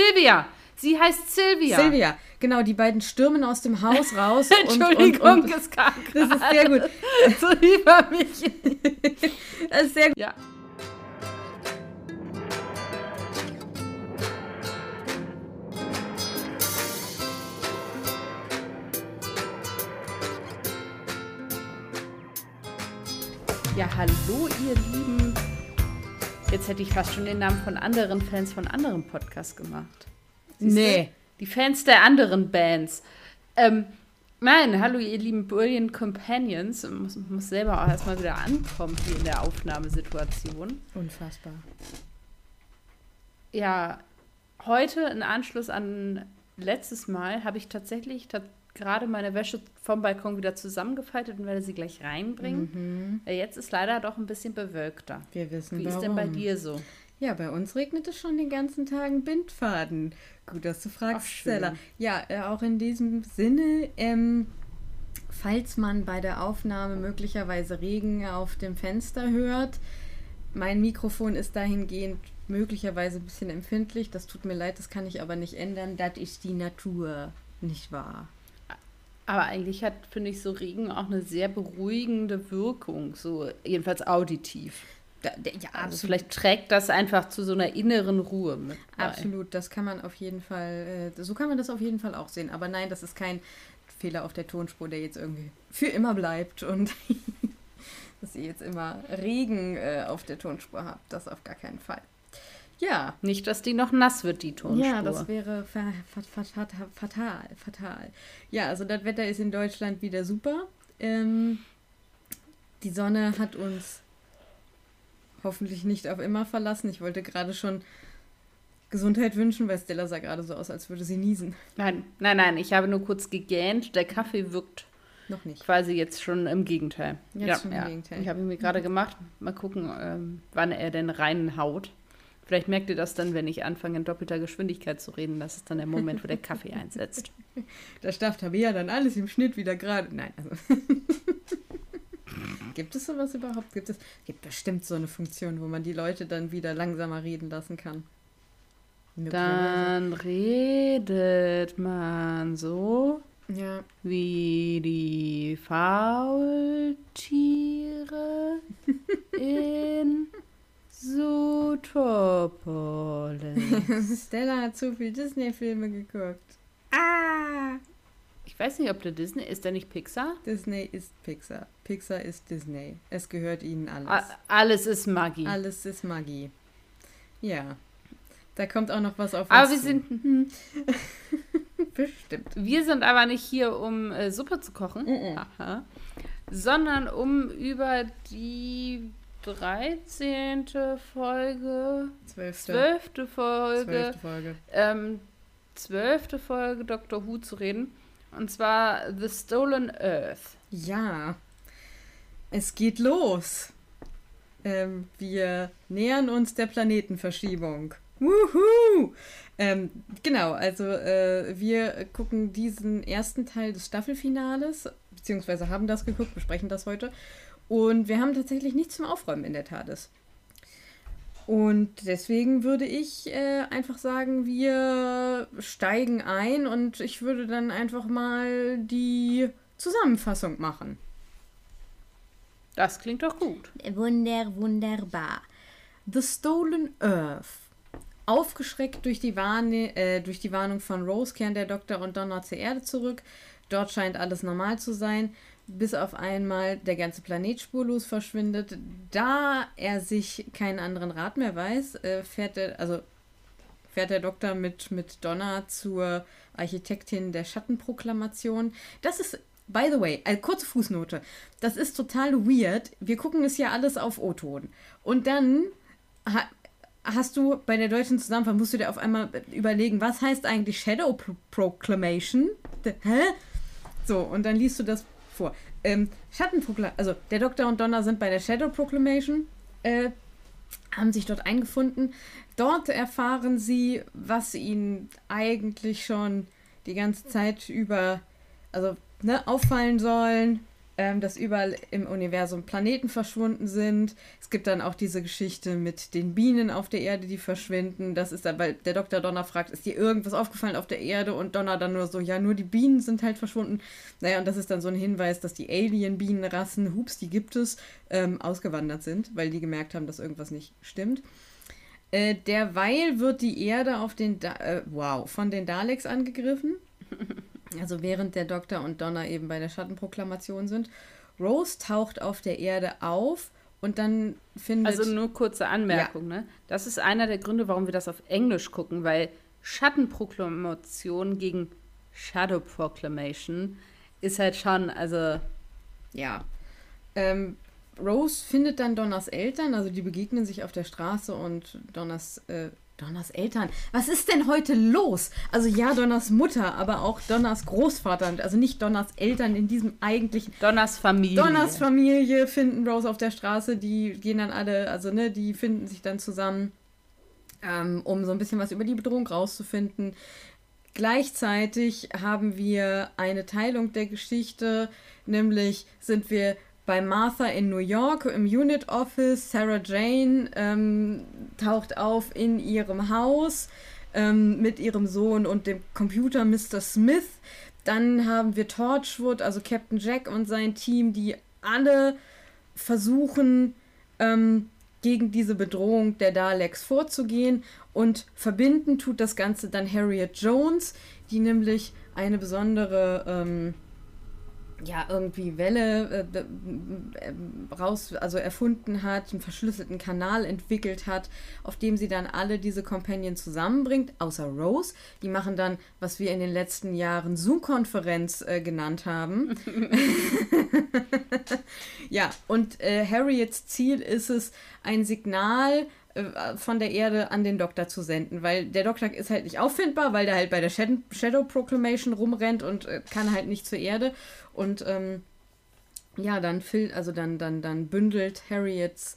Silvia. Sie heißt Silvia. Silvia, genau, die beiden stürmen aus dem Haus raus. Entschuldigung, und, und, und, es kam Das ist sehr gut. so über mich. Das ist sehr gut. Ja. Ja, hallo ihr Lieben. Jetzt hätte ich fast schon den Namen von anderen Fans von anderen Podcasts gemacht. Siehst du? Nee. Die Fans der anderen Bands. Ähm, nein, hallo ihr lieben Brilliant Companions. Ich muss, muss selber auch erstmal wieder ankommen hier in der Aufnahmesituation. Unfassbar. Ja, heute in Anschluss an letztes Mal habe ich tatsächlich ta gerade meine Wäsche vom Balkon wieder zusammengefaltet und werde sie gleich reinbringen. Äh, Jetzt ist leider doch ein bisschen bewölkter. Wir wissen Wie warum. ist denn bei dir so? Ja, bei uns regnet es schon den ganzen Tag Bindfaden. Gut, dass du fragst, Ach. Stella. Ja, äh, auch in diesem Sinne, ähm, falls man bei der Aufnahme möglicherweise Regen auf dem Fenster hört, mein Mikrofon ist dahingehend möglicherweise ein bisschen empfindlich. Das tut mir leid, das kann ich aber nicht ändern. Das ist die Natur, nicht wahr? Aber eigentlich hat, finde ich, so Regen auch eine sehr beruhigende Wirkung, so jedenfalls auditiv. Da, der, ja, Also vielleicht trägt das einfach zu so einer inneren Ruhe mit bei. Absolut, das kann man auf jeden Fall, äh, so kann man das auf jeden Fall auch sehen. Aber nein, das ist kein Fehler auf der Tonspur, der jetzt irgendwie für immer bleibt und dass ihr jetzt immer Regen äh, auf der Tonspur habt. Das auf gar keinen Fall. Ja, Nicht, dass die noch nass wird, die Tonspur. ja, das wäre fa fa fa fa fatal, fatal. Ja, also das Wetter ist in Deutschland wieder super. Ähm, die Sonne hat uns hoffentlich nicht auf immer verlassen. Ich wollte gerade schon Gesundheit wünschen, weil Stella sah gerade so aus, als würde sie niesen. Nein, nein, nein, ich habe nur kurz gegähnt. Der Kaffee wirkt Noch nicht. quasi jetzt schon im Gegenteil. Jetzt ja, schon im ja. Gegenteil. Ich habe ihn mir gerade gemacht. Mal gucken, ähm, wann er denn reinhaut. Vielleicht merkt ihr das dann, wenn ich anfange, in doppelter Geschwindigkeit zu reden. Das ist dann der Moment, wo der Kaffee einsetzt. Da darf Tabea dann alles im Schnitt wieder gerade. Nein, also. gibt es sowas überhaupt? Gibt es gibt bestimmt so eine Funktion, wo man die Leute dann wieder langsamer reden lassen kann. Möglicherweise. Dann redet man so Ja. wie die Faultiere in Zootropolis. Stella hat zu viel Disney-Filme geguckt. Ah! Ich weiß nicht, ob der Disney ist, der nicht Pixar? Disney ist Pixar. Pixar ist Disney. Es gehört ihnen alles. A alles ist Magie. Alles ist Magie. Ja. Da kommt auch noch was auf uns Aber wir zu. sind, Bestimmt. wir sind aber nicht hier, um äh, Suppe zu kochen, Mhm. Aha. sondern um über die 13. Folge, Zwölfte. 12. Folge, Zwölfte Folge. ähm, 12. Folge Doctor Who zu reden. Und zwar The Stolen Earth. Ja. Es geht los. Ähm, wir nähern uns der Planetenverschiebung. Wuhu! Ähm, genau, also äh, wir gucken diesen ersten Teil des Staffelfinales, beziehungsweise haben das geguckt, besprechen das heute. Und wir haben tatsächlich nichts zum Aufräumen in der TARDIS. Und deswegen würde ich äh, einfach sagen, wir steigen ein und ich würde dann einfach mal die Zusammenfassung machen. Das klingt doch gut. Wunder, wunderbar. The Stolen Earth. Aufgeschreckt durch die, Warne äh, durch die Warnung von Rose kehren der Doktor und Donna zur Erde zurück. Dort scheint alles normal zu sein, bis auf einmal der ganze Planet spurlos verschwindet. Da er sich keinen anderen Rat mehr weiß, äh, fährt er, also fährt der Doktor mit, mit Donna zur Architektin der Schattenproklamation. Das ist, by the way, eine kurze Fußnote. Das ist total weird. Wir gucken es ja alles auf O-Ton. Und dann ha hast du bei der deutschen Zusammenfassung, musst du dir auf einmal überlegen, was heißt eigentlich Shadow Pro Proclamation? Hä? So, und dann liest du das vor. Ähm, Schattenproklamation, also der Doktor und Donna sind bei der Shadow Proclamation, äh, haben sich dort eingefunden. Dort erfahren sie, was ihnen eigentlich schon die ganze Zeit über, also ne, auffallen sollen. Ähm, dass überall im Universum Planeten verschwunden sind. Es gibt dann auch diese Geschichte mit den Bienen auf der Erde, die verschwinden. Das ist dann, weil der Dr. Donner fragt, ist dir irgendwas aufgefallen auf der Erde? Und Donner dann nur so, ja, nur die Bienen sind halt verschwunden. Naja, und das ist dann so ein Hinweis, dass die Alien-Bienenrassen, hups, die gibt es, ähm, ausgewandert sind, weil die gemerkt haben, dass irgendwas nicht stimmt. Äh, derweil wird die Erde auf den da äh, wow, von den Daleks angegriffen. Also während der Doktor und Donna eben bei der Schattenproklamation sind. Rose taucht auf der Erde auf und dann findet. Also nur kurze Anmerkung, ja. ne? Das ist einer der Gründe, warum wir das auf Englisch gucken, weil Schattenproklamation gegen Shadow Proclamation ist halt schon, also. Ja. Ähm, Rose findet dann Donners Eltern, also die begegnen sich auf der Straße und Donners äh, Donners Eltern. Was ist denn heute los? Also ja, Donners Mutter, aber auch Donners Großvater. Also nicht Donners Eltern in diesem eigentlichen. Donners Familie. Donners Familie finden Rose auf der Straße. Die gehen dann alle, also ne, die finden sich dann zusammen, ähm, um so ein bisschen was über die Bedrohung rauszufinden. Gleichzeitig haben wir eine Teilung der Geschichte, nämlich sind wir bei Martha in New York im Unit Office. Sarah Jane ähm, taucht auf in ihrem Haus ähm, mit ihrem Sohn und dem Computer Mr. Smith. Dann haben wir Torchwood, also Captain Jack und sein Team, die alle versuchen, ähm, gegen diese Bedrohung der Daleks vorzugehen. Und verbinden tut das Ganze dann Harriet Jones, die nämlich eine besondere ähm, ja, irgendwie Welle äh, äh, raus, also erfunden hat, einen verschlüsselten Kanal entwickelt hat, auf dem sie dann alle diese Companions zusammenbringt, außer Rose. Die machen dann, was wir in den letzten Jahren Zoom-Konferenz äh, genannt haben. ja, und äh, Harriets Ziel ist es, ein Signal äh, von der Erde an den Doktor zu senden, weil der Doktor ist halt nicht auffindbar, weil der halt bei der Shadow Proclamation rumrennt und äh, kann halt nicht zur Erde. Und ähm, ja, dann fil also dann, dann, dann bündelt Harriets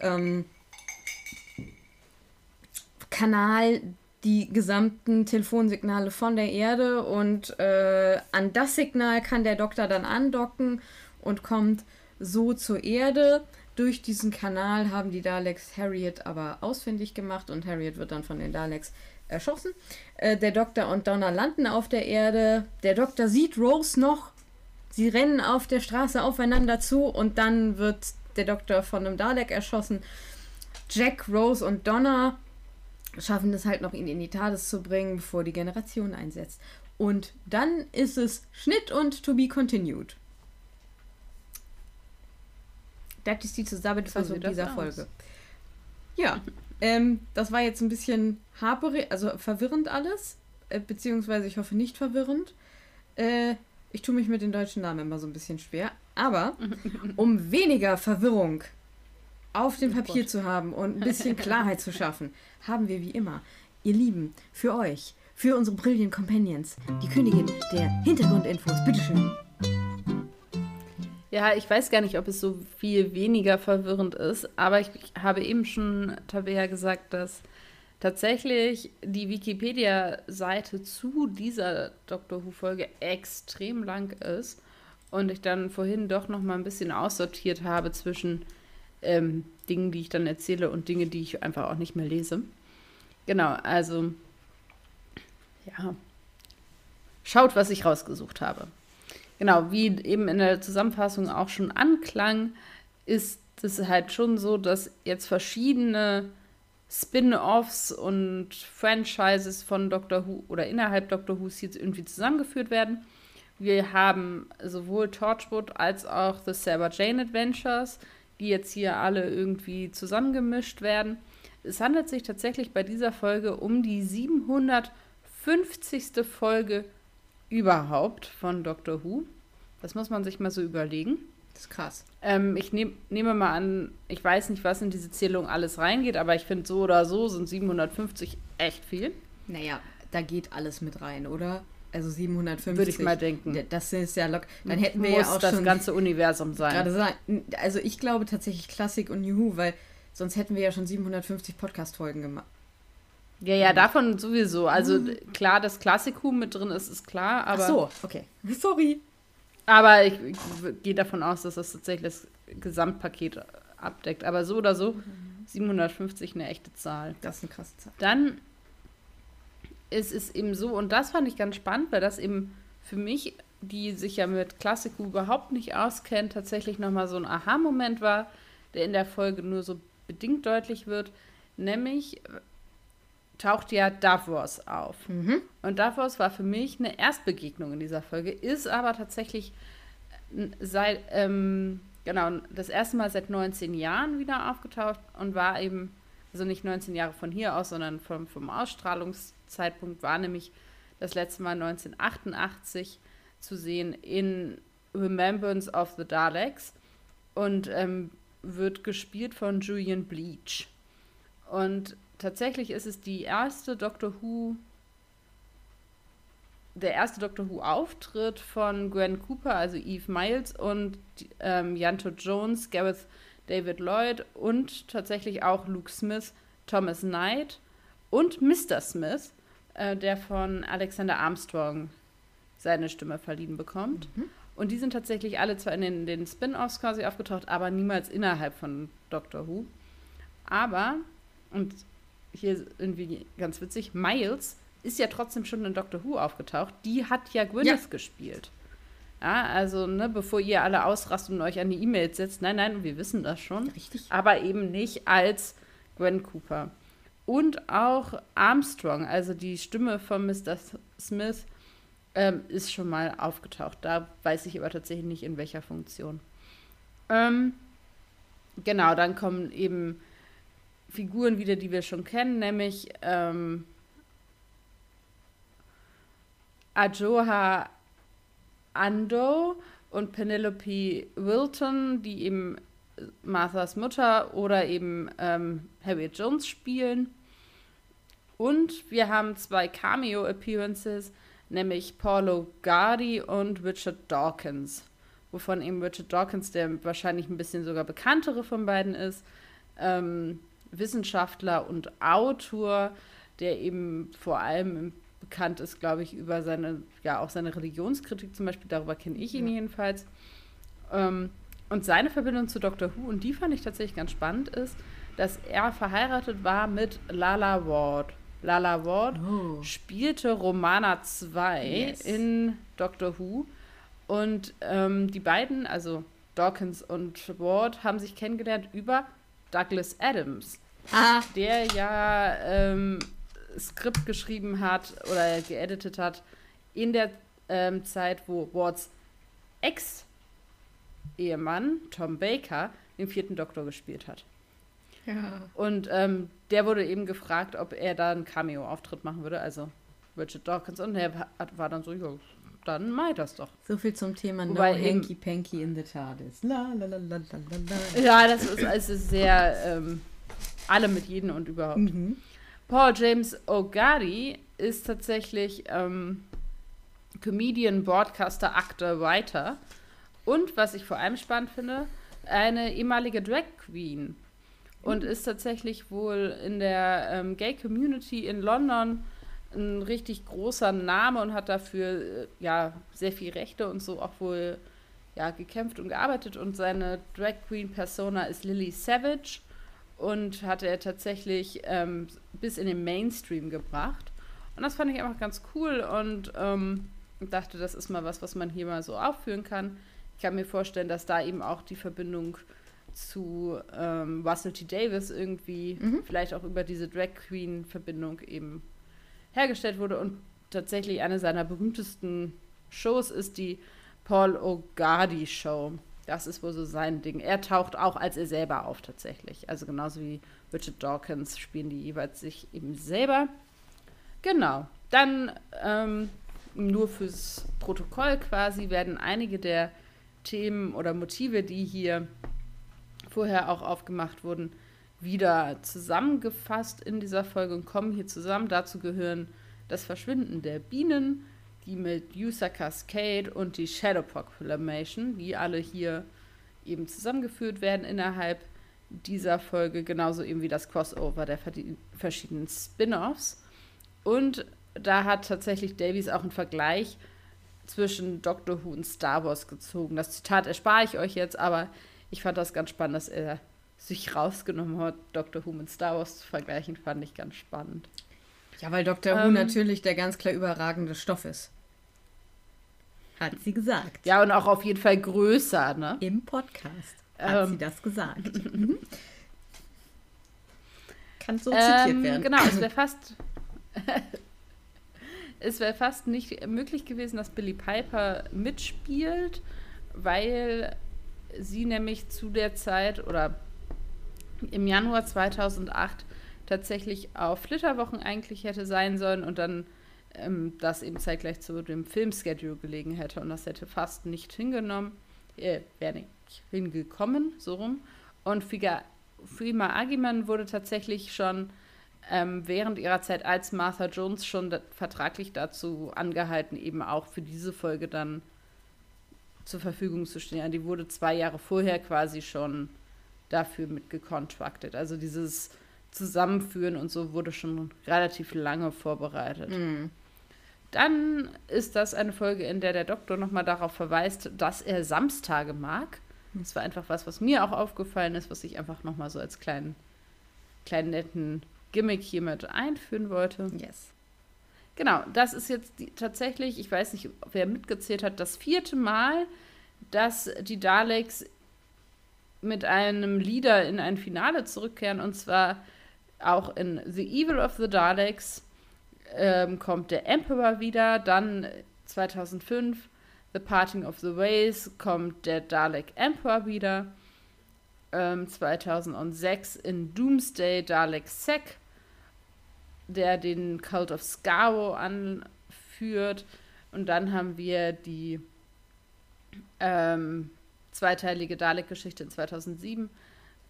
ähm, Kanal die gesamten Telefonsignale von der Erde und äh, an das Signal kann der Doktor dann andocken und kommt so zur Erde. Durch diesen Kanal haben die Daleks Harriet aber ausfindig gemacht und Harriet wird dann von den Daleks erschossen. Äh, der Doktor und Donna landen auf der Erde. Der Doktor sieht Rose noch. Sie rennen auf der Straße aufeinander zu und dann wird der Doktor von einem Dalek erschossen. Jack, Rose und Donna schaffen es halt noch, ihn in die TARDIS zu bringen, bevor die Generation einsetzt. Und dann ist es Schnitt und to be continued. Das ist die Zusammenfassung dieser Folge. Ja, ähm, das war jetzt ein bisschen haperig, also verwirrend alles. Äh, beziehungsweise ich hoffe nicht verwirrend. Äh, ich tue mich mit den deutschen Namen immer so ein bisschen schwer. Aber um weniger Verwirrung auf dem oh Papier zu haben und ein bisschen Klarheit zu schaffen, haben wir wie immer, ihr Lieben, für euch, für unsere Brilliant Companions, die Königin der Hintergrundinfos. Bitteschön. Ja, ich weiß gar nicht, ob es so viel weniger verwirrend ist, aber ich habe eben schon Tabea gesagt, dass tatsächlich die Wikipedia-Seite zu dieser Doctor Who-Folge extrem lang ist und ich dann vorhin doch noch mal ein bisschen aussortiert habe zwischen ähm, Dingen, die ich dann erzähle und Dinge, die ich einfach auch nicht mehr lese. Genau, also ja, schaut, was ich rausgesucht habe. Genau, wie eben in der Zusammenfassung auch schon anklang, ist es halt schon so, dass jetzt verschiedene Spin-offs und Franchises von Doctor Who oder innerhalb Doctor Who jetzt irgendwie zusammengeführt werden. Wir haben sowohl Torchwood als auch The Sarah Jane Adventures, die jetzt hier alle irgendwie zusammengemischt werden. Es handelt sich tatsächlich bei dieser Folge um die 750. Folge überhaupt von Doctor Who. Das muss man sich mal so überlegen. Das ist krass. Ähm, ich nehm, nehme mal an, ich weiß nicht, was in diese Zählung alles reingeht, aber ich finde, so oder so sind 750 echt viel. Naja, da geht alles mit rein, oder? Also 750. Würde ich mal denken. Das ist ja locker. Dann hätten wir Muss ja auch das schon ganze Universum sein. Sagen, also ich glaube tatsächlich Klassik und New Who, weil sonst hätten wir ja schon 750 Podcast-Folgen gemacht. Ja, ja, davon sowieso. Also klar, dass Klassikum mit drin ist, ist klar, aber. Ach so, okay. Sorry. Aber ich, ich gehe davon aus, dass das tatsächlich das Gesamtpaket abdeckt. Aber so oder so, 750 eine echte Zahl. Das ist eine krasse Zahl. Dann ist es eben so, und das fand ich ganz spannend, weil das eben für mich, die sich ja mit Klassik überhaupt nicht auskennt, tatsächlich nochmal so ein Aha-Moment war, der in der Folge nur so bedingt deutlich wird. Nämlich taucht ja Davos auf. Mhm. Und Davos war für mich eine Erstbegegnung in dieser Folge, ist aber tatsächlich seit, ähm, genau, das erste Mal seit 19 Jahren wieder aufgetaucht und war eben, also nicht 19 Jahre von hier aus, sondern vom, vom Ausstrahlungszeitpunkt war nämlich das letzte Mal 1988 zu sehen in Remembrance of the Daleks und ähm, wird gespielt von Julian Bleach. Und tatsächlich ist es die erste Doctor Who, der erste Doctor Who Auftritt von Gwen Cooper, also Eve Miles und ähm, Janto Jones, Gareth David Lloyd und tatsächlich auch Luke Smith, Thomas Knight und Mr. Smith, äh, der von Alexander Armstrong seine Stimme verliehen bekommt. Mhm. Und die sind tatsächlich alle zwar in den, den Spin-offs quasi aufgetaucht, aber niemals innerhalb von Doctor Who. Aber, und hier irgendwie ganz witzig, Miles ist ja trotzdem schon in Doctor Who aufgetaucht. Die hat ja Gwyneth ja. gespielt. Ja, also, ne, bevor ihr alle ausrastet und euch an die E-Mails setzt, nein, nein, wir wissen das schon. Richtig. Aber eben nicht als Gwen Cooper. Und auch Armstrong, also die Stimme von Mr. Smith, ähm, ist schon mal aufgetaucht. Da weiß ich aber tatsächlich nicht, in welcher Funktion. Ähm, genau, dann kommen eben Figuren wieder, die wir schon kennen, nämlich ähm, Ajoha Ando und Penelope Wilton, die eben Marthas Mutter oder eben ähm, Harriet Jones spielen. Und wir haben zwei Cameo-Appearances, nämlich Paulo Gardi und Richard Dawkins. Wovon eben Richard Dawkins der wahrscheinlich ein bisschen sogar bekanntere von beiden ist. Ähm, Wissenschaftler und Autor, der eben vor allem bekannt ist, glaube ich, über seine, ja, auch seine Religionskritik zum Beispiel, darüber kenne ich ihn ja. jedenfalls. Ähm, und seine Verbindung zu Dr. Who, und die fand ich tatsächlich ganz spannend, ist, dass er verheiratet war mit Lala Ward. Lala Ward oh. spielte Romana 2 yes. in Doctor Who. Und ähm, die beiden, also Dawkins und Ward, haben sich kennengelernt über Douglas Adams, ah. der ja ähm, Skript geschrieben hat oder geeditet hat in der ähm, Zeit, wo Wards Ex-Ehemann Tom Baker den vierten Doktor gespielt hat. Ja. Und ähm, der wurde eben gefragt, ob er da einen Cameo-Auftritt machen würde, also Richard Dawkins. Und er war dann so, ja, dann mach das doch. So viel zum Thema Wobei No Hanky Panky in the TARDIS. La, la, la, la, la, Ja, das ist also sehr ähm, alle mit jedem und überhaupt. Mhm. Paul James O'Gadi ist tatsächlich ähm, Comedian, Broadcaster, Actor, Writer und, was ich vor allem spannend finde, eine ehemalige Drag Queen und ist tatsächlich wohl in der ähm, Gay Community in London ein richtig großer Name und hat dafür äh, ja sehr viel Rechte und so auch wohl ja gekämpft und gearbeitet und seine Drag Queen Persona ist Lily Savage und hatte er tatsächlich ähm, bis in den Mainstream gebracht und das fand ich einfach ganz cool und ähm, dachte, das ist mal was, was man hier mal so aufführen kann. Ich kann mir vorstellen, dass da eben auch die Verbindung zu ähm, Russell T. Davis irgendwie mhm. vielleicht auch über diese Drag Queen Verbindung eben hergestellt wurde. Und tatsächlich eine seiner berühmtesten Shows ist die Paul O'Gardy Show. Das ist wohl so sein Ding. Er taucht auch als er selber auf tatsächlich. Also genauso wie Richard Dawkins spielen die jeweils sich eben selber. Genau. Dann ähm, nur fürs Protokoll quasi werden einige der Themen oder Motive, die hier vorher auch aufgemacht wurden, wieder zusammengefasst in dieser Folge und kommen hier zusammen. Dazu gehören das Verschwinden der Bienen, die Medusa Cascade und die Shadow Proclamation, die alle hier eben zusammengeführt werden innerhalb dieser Folge, genauso eben wie das Crossover der verschiedenen Spin-offs. Und da hat tatsächlich Davies auch einen Vergleich zwischen Doctor Who und Star Wars gezogen. Das Zitat erspare ich euch jetzt, aber ich fand das ganz spannend, dass er sich rausgenommen hat, Doctor Who mit Star Wars zu vergleichen, fand ich ganz spannend. Ja, weil Doctor ähm, Who natürlich der ganz klar überragende Stoff ist. Hat sie gesagt. Ja, und auch auf jeden Fall größer, ne? Im Podcast hat ähm, sie das gesagt. Mhm. Kann so zitiert ähm, werden. Genau, es wäre fast. es wäre fast nicht möglich gewesen, dass Billy Piper mitspielt, weil sie nämlich zu der Zeit oder im Januar 2008 tatsächlich auf Flitterwochen eigentlich hätte sein sollen und dann ähm, das eben zeitgleich zu dem Filmschedule gelegen hätte und das hätte fast nicht hingenommen, äh, wäre nicht hingekommen, so rum. Und Figa, Fima Agiman wurde tatsächlich schon ähm, während ihrer Zeit als Martha Jones schon da, vertraglich dazu angehalten, eben auch für diese Folge dann zur Verfügung zu stehen. Die wurde zwei Jahre vorher quasi schon dafür mitgecontracted. Also dieses Zusammenführen und so wurde schon relativ lange vorbereitet. Mhm. Dann ist das eine Folge, in der der Doktor nochmal darauf verweist, dass er Samstage mag. Das war einfach was, was mir auch aufgefallen ist, was ich einfach nochmal so als kleinen, kleinen netten Gimmick hiermit einführen wollte. Yes. Genau, das ist jetzt die, tatsächlich, ich weiß nicht, wer mitgezählt hat, das vierte Mal, dass die Daleks mit einem Leader in ein Finale zurückkehren. Und zwar auch in The Evil of the Daleks ähm, kommt der Emperor wieder. Dann 2005 The Parting of the Ways kommt der Dalek Emperor wieder. Ähm, 2006 in Doomsday Dalek Sec, der den Cult of Skaro anführt. Und dann haben wir die ähm, zweiteilige Dalek-Geschichte in 2007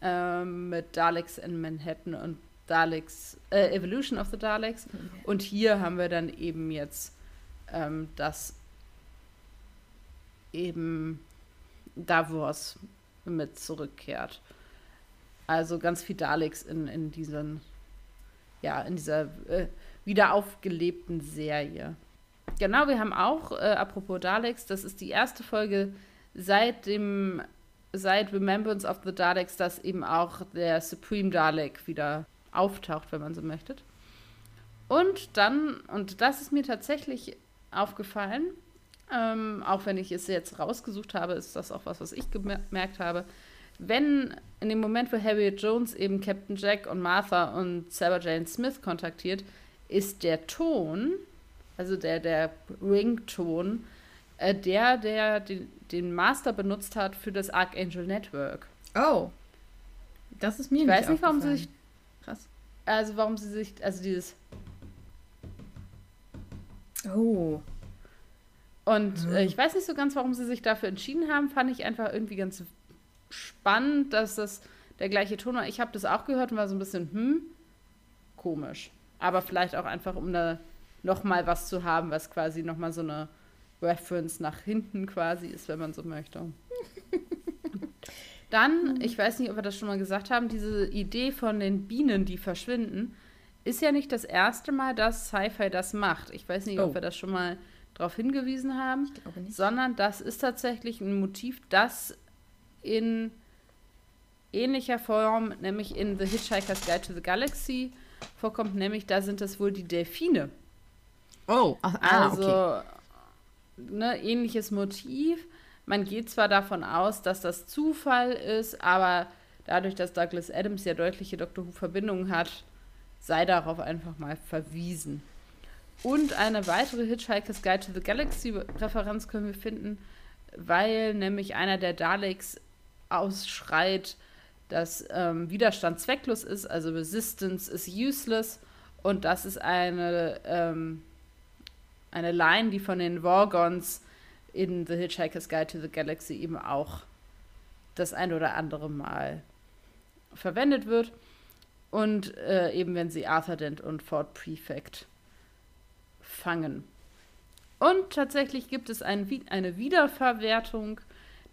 ähm, mit Daleks in Manhattan und Daleks, äh, Evolution of the Daleks. Okay. Und hier haben wir dann eben jetzt ähm, das eben Davos mit zurückkehrt. Also ganz viel Daleks in, in diesen, ja, in dieser äh, wieder aufgelebten Serie. Genau, wir haben auch, äh, apropos Daleks, das ist die erste Folge seit dem, seit Remembrance of the Daleks, dass eben auch der Supreme Dalek wieder auftaucht, wenn man so möchte. Und dann, und das ist mir tatsächlich aufgefallen, ähm, auch wenn ich es jetzt rausgesucht habe, ist das auch was, was ich gemerkt habe. Wenn in dem Moment, wo Harriet Jones eben Captain Jack und Martha und Sarah Jane Smith kontaktiert, ist der Ton, also der, der Rington, äh, der, der den, den Master benutzt hat für das Archangel Network. Oh. Das ist mir ich nicht weiß nicht, warum sie sich. Krass. Also, warum sie sich. Also, dieses. Oh. Und mhm. äh, ich weiß nicht so ganz, warum sie sich dafür entschieden haben. Fand ich einfach irgendwie ganz spannend, dass das der gleiche Ton war. Ich habe das auch gehört und war so ein bisschen, hm, komisch. Aber vielleicht auch einfach, um da noch mal was zu haben, was quasi noch mal so eine Reference nach hinten quasi ist, wenn man so möchte. Dann, ich weiß nicht, ob wir das schon mal gesagt haben, diese Idee von den Bienen, die verschwinden, ist ja nicht das erste Mal, dass Sci-Fi das macht. Ich weiß nicht, oh. ob wir das schon mal darauf hingewiesen haben, sondern das ist tatsächlich ein Motiv, das in ähnlicher Form, nämlich in The Hitchhiker's Guide to the Galaxy vorkommt, nämlich da sind es wohl die Delfine. Oh, ah, also okay ne, ähnliches Motiv. Man geht zwar davon aus, dass das Zufall ist, aber dadurch, dass Douglas Adams ja deutliche Doctor Who-Verbindungen hat, sei darauf einfach mal verwiesen. Und eine weitere Hitchhiker's Guide to the Galaxy-Referenz können wir finden, weil nämlich einer der Daleks ausschreit, dass ähm, Widerstand zwecklos ist, also Resistance is useless. Und das ist eine ähm, eine Line, die von den Wargons in The Hitchhiker's Guide to the Galaxy eben auch das ein oder andere Mal verwendet wird. Und äh, eben wenn sie Arthur Dent und Ford Prefect fangen. Und tatsächlich gibt es ein, eine Wiederverwertung,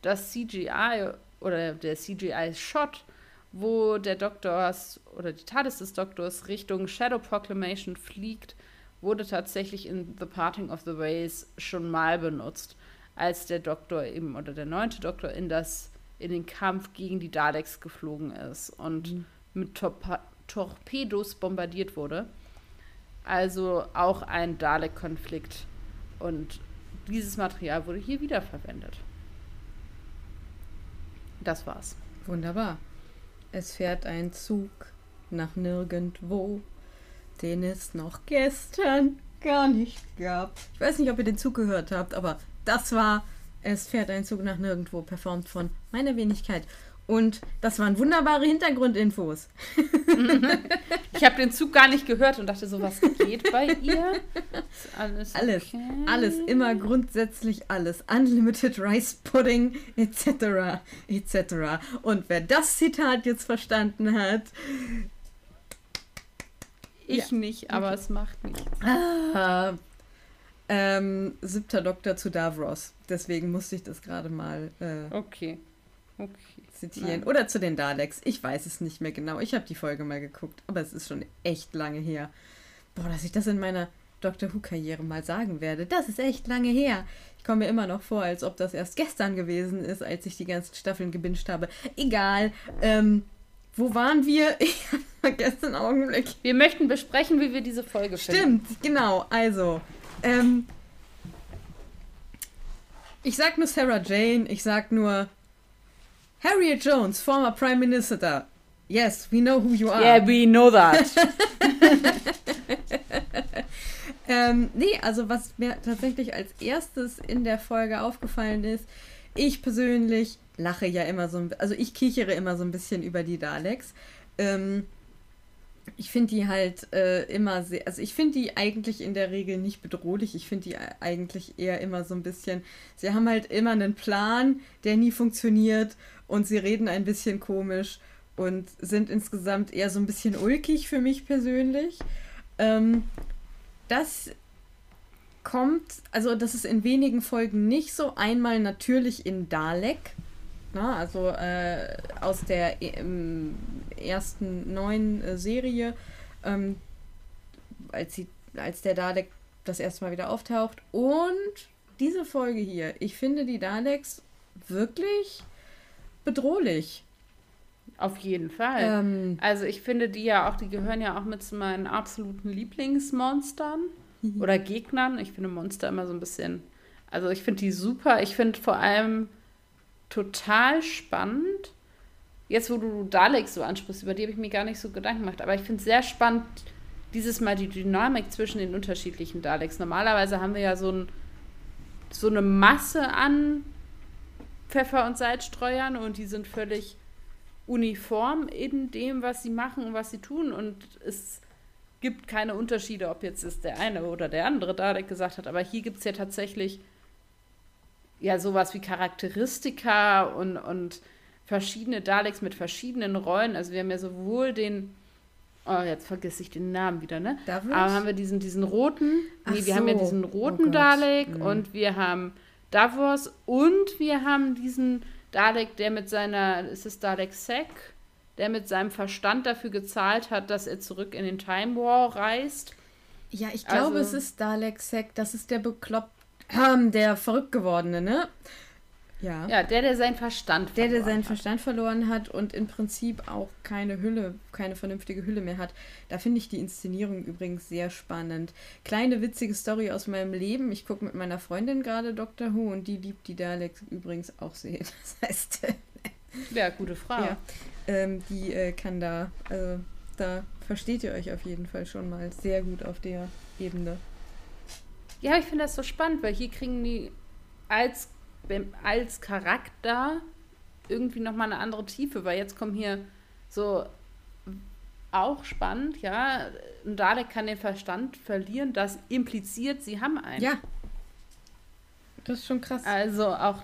das CGI oder der CGI-Shot, wo der Doktor oder die TARDIS des Doktors Richtung Shadow Proclamation fliegt wurde tatsächlich in The Parting of the Ways schon mal benutzt, als der Doktor eben oder der neunte Doktor in das in den Kampf gegen die Daleks geflogen ist und mhm. mit Torpa Torpedos bombardiert wurde. Also auch ein Dalek-Konflikt. Und dieses Material wurde hier wiederverwendet. Das war's. Wunderbar. Es fährt ein Zug nach nirgendwo, den es noch gestern gar nicht gab. Ich weiß nicht, ob ihr den Zug gehört habt, aber das war Es fährt ein Zug nach nirgendwo, performt von meiner Wenigkeit. Und das waren wunderbare Hintergrundinfos. ich habe den Zug gar nicht gehört und dachte so, was geht bei ihr? alles, alles, okay. alles, immer grundsätzlich alles. Unlimited Rice Pudding, etc., etc. Und wer das Zitat jetzt verstanden hat, ich ja. nicht, aber okay. es macht nichts. Ah, ähm, siebter Doktor zu Davros. Deswegen musste ich das gerade mal. Äh, okay. Okay zitieren. Nein. Oder zu den Daleks. Ich weiß es nicht mehr genau. Ich habe die Folge mal geguckt, aber es ist schon echt lange her. Boah, dass ich das in meiner Doctor Who-Karriere mal sagen werde. Das ist echt lange her. Ich komme mir immer noch vor, als ob das erst gestern gewesen ist, als ich die ganzen Staffeln gebinged habe. Egal. Ähm, wo waren wir? Ich habe vergessen einen Augenblick. Wir möchten besprechen, wie wir diese Folge finden. Stimmt, genau. Also, ähm, ich sag nur Sarah Jane, ich sag nur Harriet Jones, former Prime Minister. Yes, we know who you are. Yeah, we know that. ähm, nee, also was mir tatsächlich als erstes in der Folge aufgefallen ist, ich persönlich lache ja immer so, also ich kichere immer so ein bisschen über die Daleks. Ähm, ich finde die halt äh, immer sehr, also ich finde die eigentlich in der Regel nicht bedrohlich. Ich finde die eigentlich eher immer so ein bisschen, sie haben halt immer einen Plan, der nie funktioniert und sie reden ein bisschen komisch und sind insgesamt eher so ein bisschen ulkig für mich persönlich. Ähm, das kommt, also das ist in wenigen Folgen nicht so. Einmal natürlich in Dalek, na, also äh, aus der äh, ersten neuen äh, Serie, ähm, als, sie, als der Dalek das erste Mal wieder auftaucht. Und diese Folge hier, ich finde die Daleks wirklich bedrohlich. Auf jeden Fall. Ähm, also ich finde die ja auch, die gehören ja auch mit zu meinen absoluten Lieblingsmonstern mhm. oder Gegnern. Ich finde Monster immer so ein bisschen, also ich finde die super. Ich finde vor allem total spannend. Jetzt, wo du Daleks so ansprichst, über die habe ich mir gar nicht so Gedanken gemacht, aber ich finde es sehr spannend, dieses Mal die Dynamik zwischen den unterschiedlichen Daleks. Normalerweise haben wir ja so, ein, so eine Masse an Pfeffer- und Salzstreuern und die sind völlig uniform in dem, was sie machen und was sie tun. Und es gibt keine Unterschiede, ob jetzt ist der eine oder der andere Dalek gesagt hat. Aber hier gibt es ja tatsächlich ja sowas wie Charakteristika und, und verschiedene Daleks mit verschiedenen Rollen. Also wir haben ja sowohl den Oh, jetzt vergesse ich den Namen wieder, ne? Davos? Aber haben wir diesen, diesen roten, nee, wir so. haben ja diesen roten oh Dalek mhm. und wir haben Davos und wir haben diesen Dalek, der mit seiner, ist es Dalek Sek, der mit seinem Verstand dafür gezahlt hat, dass er zurück in den Time War reist. Ja, ich glaube, also, es ist Dalek Sek, das ist der bekloppt, ähm, der verrückt gewordene, ne? Ja. Ja, der, der seinen Verstand Der, der seinen hat. Verstand verloren hat und im Prinzip auch keine Hülle, keine vernünftige Hülle mehr hat. Da finde ich die Inszenierung übrigens sehr spannend. Kleine witzige Story aus meinem Leben. Ich gucke mit meiner Freundin gerade Doctor Who und die liebt die Daleks übrigens auch sehr. Das heißt. ja, gute Frau. Ja, ähm, die äh, kann da, also da versteht ihr euch auf jeden Fall schon mal sehr gut auf der Ebene. Ja, ich finde das so spannend, weil hier kriegen die als als Charakter irgendwie nochmal eine andere Tiefe, weil jetzt kommen hier so auch spannend, ja, ein Dalek kann den Verstand verlieren, das impliziert, sie haben einen. Ja. Das ist schon krass. Also auch,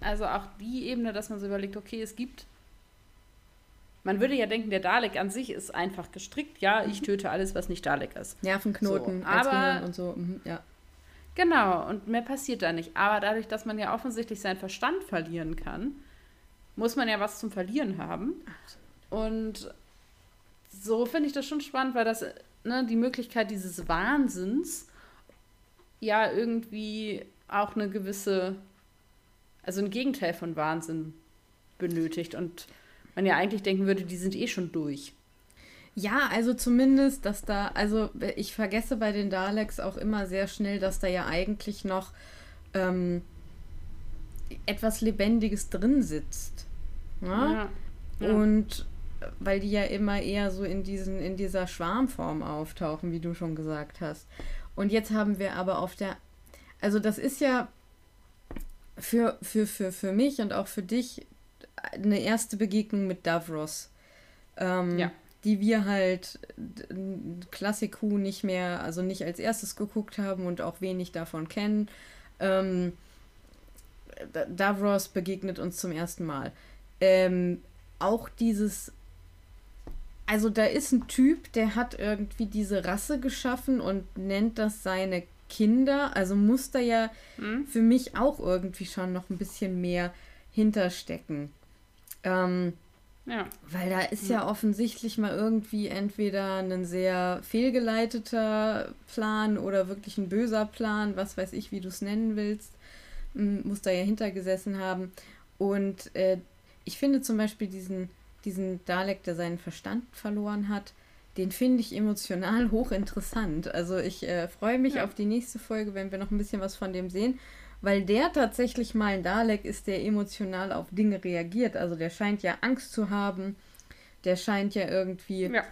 also auch die Ebene, dass man so überlegt, okay, es gibt. Man würde ja denken, der Dalek an sich ist einfach gestrickt, ja, ich mhm. töte alles, was nicht Dalek ist. Nervenknoten, so, aber und so, mhm, ja. Genau, und mehr passiert da nicht. Aber dadurch, dass man ja offensichtlich seinen Verstand verlieren kann, muss man ja was zum Verlieren haben. Und so finde ich das schon spannend, weil das ne, die Möglichkeit dieses Wahnsinns ja irgendwie auch eine gewisse, also ein Gegenteil von Wahnsinn benötigt und man ja eigentlich denken würde, die sind eh schon durch. Ja, also zumindest, dass da, also ich vergesse bei den Daleks auch immer sehr schnell, dass da ja eigentlich noch ähm, etwas Lebendiges drin sitzt. Ne? Ja? Ja. Und weil die ja immer eher so in diesen, in dieser Schwarmform auftauchen, wie du schon gesagt hast. Und jetzt haben wir aber auf der, also das ist ja für, für, für, für mich und auch für dich eine erste Begegnung mit Davros. Ähm, ja. Die wir halt Classic Who nicht mehr, also nicht als erstes geguckt haben und auch wenig davon kennen. Ähm, Davros begegnet uns zum ersten Mal. Ähm, auch dieses also da ist ein Typ, der hat irgendwie diese Rasse geschaffen und nennt das seine Kinder. Also muss da ja mhm. für mich auch irgendwie schon noch ein bisschen mehr hinterstecken. Ähm, ja. Weil da ist ja offensichtlich mal irgendwie entweder ein sehr fehlgeleiteter Plan oder wirklich ein böser Plan, was weiß ich, wie du es nennen willst, muss da ja hintergesessen haben. Und äh, ich finde zum Beispiel diesen diesen Dalek, der seinen Verstand verloren hat, den finde ich emotional hochinteressant. Also ich äh, freue mich ja. auf die nächste Folge, wenn wir noch ein bisschen was von dem sehen, weil der tatsächlich mal ein Dalek ist, der emotional auf Dinge reagiert. Also der scheint ja Angst zu haben, der scheint ja irgendwie ja.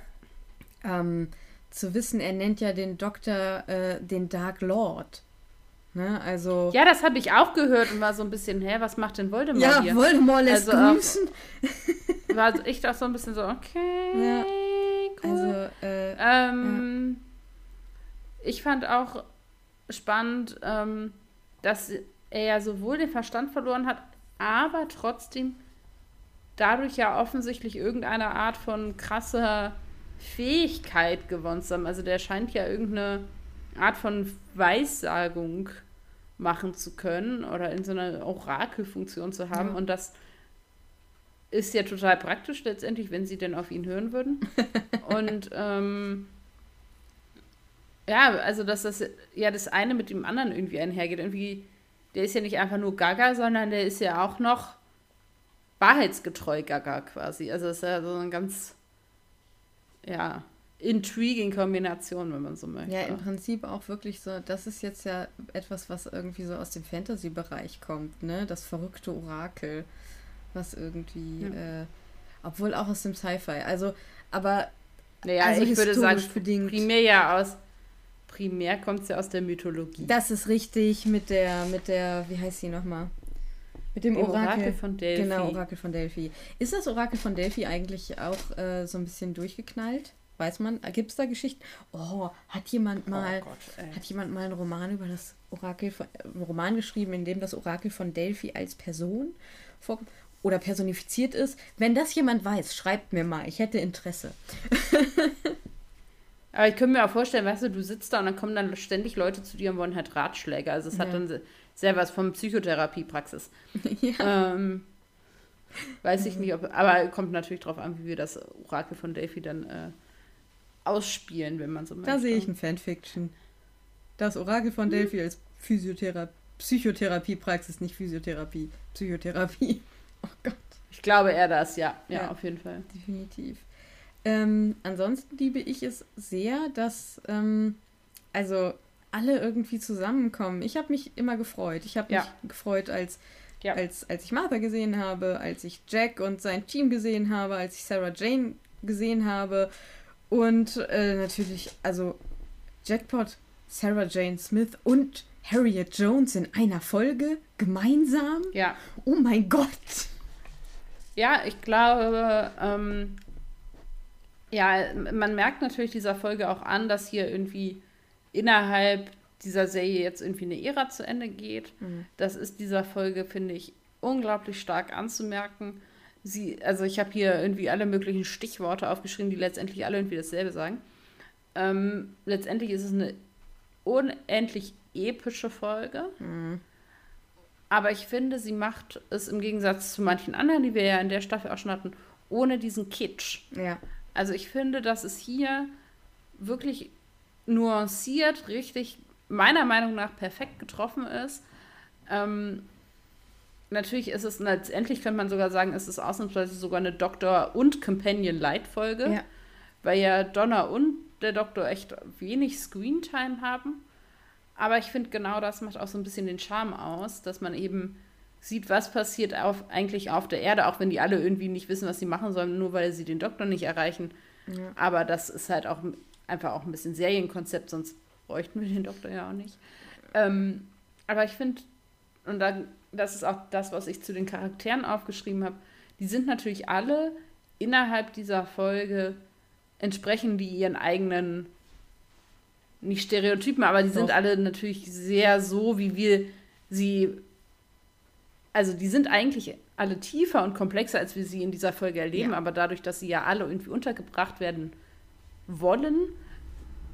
Ähm, zu wissen, er nennt ja den Doktor äh, den Dark Lord. Ne, also ja, das habe ich auch gehört und war so ein bisschen, hä, was macht denn Voldemort ja, hier? Ja, Voldemort lässt also, grüßen. Auch, war ich auch so ein bisschen so, okay, ja. cool. Also, äh, ähm, ja. Ich fand auch spannend, ähm, dass er ja sowohl den Verstand verloren hat, aber trotzdem dadurch ja offensichtlich irgendeine Art von krasser Fähigkeit gewonnen zu haben. Also der scheint ja irgendeine Art von Weissagung machen zu können oder in so einer Orakelfunktion zu haben. Ja. Und das ist ja total praktisch letztendlich, wenn sie denn auf ihn hören würden. und ähm, ja, also dass das ja das eine mit dem anderen irgendwie einhergeht. Irgendwie, der ist ja nicht einfach nur Gaga, sondern der ist ja auch noch wahrheitsgetreu Gaga quasi. Also das ist ja so ein ganz, ja, intriguing Kombination, wenn man so möchte. Ja, im Prinzip auch wirklich so, das ist jetzt ja etwas, was irgendwie so aus dem Fantasy-Bereich kommt, ne? Das verrückte Orakel, was irgendwie, ja. äh, obwohl auch aus dem Sci-Fi. Also, aber naja, also ich würde sagen, bedingt. primär ja aus, primär kommt es ja aus der Mythologie. Das ist richtig mit der, mit der, wie heißt sie nochmal? Mit dem, dem Orakel. Orakel. von Delphi. Genau, Orakel von Delphi. Ist das Orakel von Delphi eigentlich auch äh, so ein bisschen durchgeknallt? Weiß man, gibt es da Geschichten? Oh, hat jemand oh mal, oh Gott, hat jemand mal einen Roman über das Orakel von, einen Roman geschrieben, in dem das Orakel von Delphi als Person vorkommt oder personifiziert ist? Wenn das jemand weiß, schreibt mir mal. Ich hätte Interesse. Aber ich könnte mir auch vorstellen, weißt du, du sitzt da und dann kommen dann ständig Leute zu dir und wollen halt Ratschläge. Also es ja. hat dann sehr was von Psychotherapiepraxis. Ja. Ähm, weiß ich nicht, ob, aber kommt natürlich darauf an, wie wir das Orakel von Delphi dann äh, ausspielen, wenn man so möchte. Da sehe ich ein Fanfiction. Das Orakel von hm. Delphi als Physiothera Psychotherapiepraxis, nicht Physiotherapie, Psychotherapie. Oh Gott. Ich glaube eher das, ja. Ja, ja auf jeden Fall. Definitiv. Ähm, ansonsten liebe ich es sehr, dass ähm, also alle irgendwie zusammenkommen. Ich habe mich immer gefreut. Ich habe mich ja. gefreut, als, ja. als, als ich Martha gesehen habe, als ich Jack und sein Team gesehen habe, als ich Sarah Jane gesehen habe und äh, natürlich, also Jackpot, Sarah Jane Smith und Harriet Jones in einer Folge gemeinsam. Ja. Oh mein Gott. Ja, ich glaube, ähm, ja, man merkt natürlich dieser Folge auch an, dass hier irgendwie innerhalb dieser Serie jetzt irgendwie eine Ära zu Ende geht. Mhm. Das ist dieser Folge, finde ich, unglaublich stark anzumerken sie, also ich habe hier irgendwie alle möglichen Stichworte aufgeschrieben, die letztendlich alle irgendwie dasselbe sagen. Ähm, letztendlich ist es eine unendlich epische Folge. Mhm. Aber ich finde, sie macht es im Gegensatz zu manchen anderen, die wir ja in der Staffel auch schon hatten, ohne diesen Kitsch. Ja. Also ich finde, dass es hier wirklich nuanciert, richtig, meiner Meinung nach perfekt getroffen ist. Ähm, natürlich ist es, letztendlich könnte man sogar sagen, es ist ausnahmsweise sogar eine Doktor- und Companion-Light-Folge, ja. weil ja Donna und der Doktor echt wenig Screentime haben. Aber ich finde, genau das macht auch so ein bisschen den Charme aus, dass man eben sieht, was passiert auf, eigentlich auf der Erde, auch wenn die alle irgendwie nicht wissen, was sie machen sollen, nur weil sie den Doktor nicht erreichen. Ja. Aber das ist halt auch einfach auch ein bisschen Serienkonzept, sonst bräuchten wir den Doktor ja auch nicht. Ähm, aber ich finde, und dann, das ist auch das, was ich zu den Charakteren aufgeschrieben habe, die sind natürlich alle innerhalb dieser Folge entsprechen die ihren eigenen, nicht Stereotypen, aber die Doch. sind alle natürlich sehr so, wie wir sie, also die sind eigentlich alle tiefer und komplexer, als wir sie in dieser Folge erleben, ja. aber dadurch, dass sie ja alle irgendwie untergebracht werden wollen,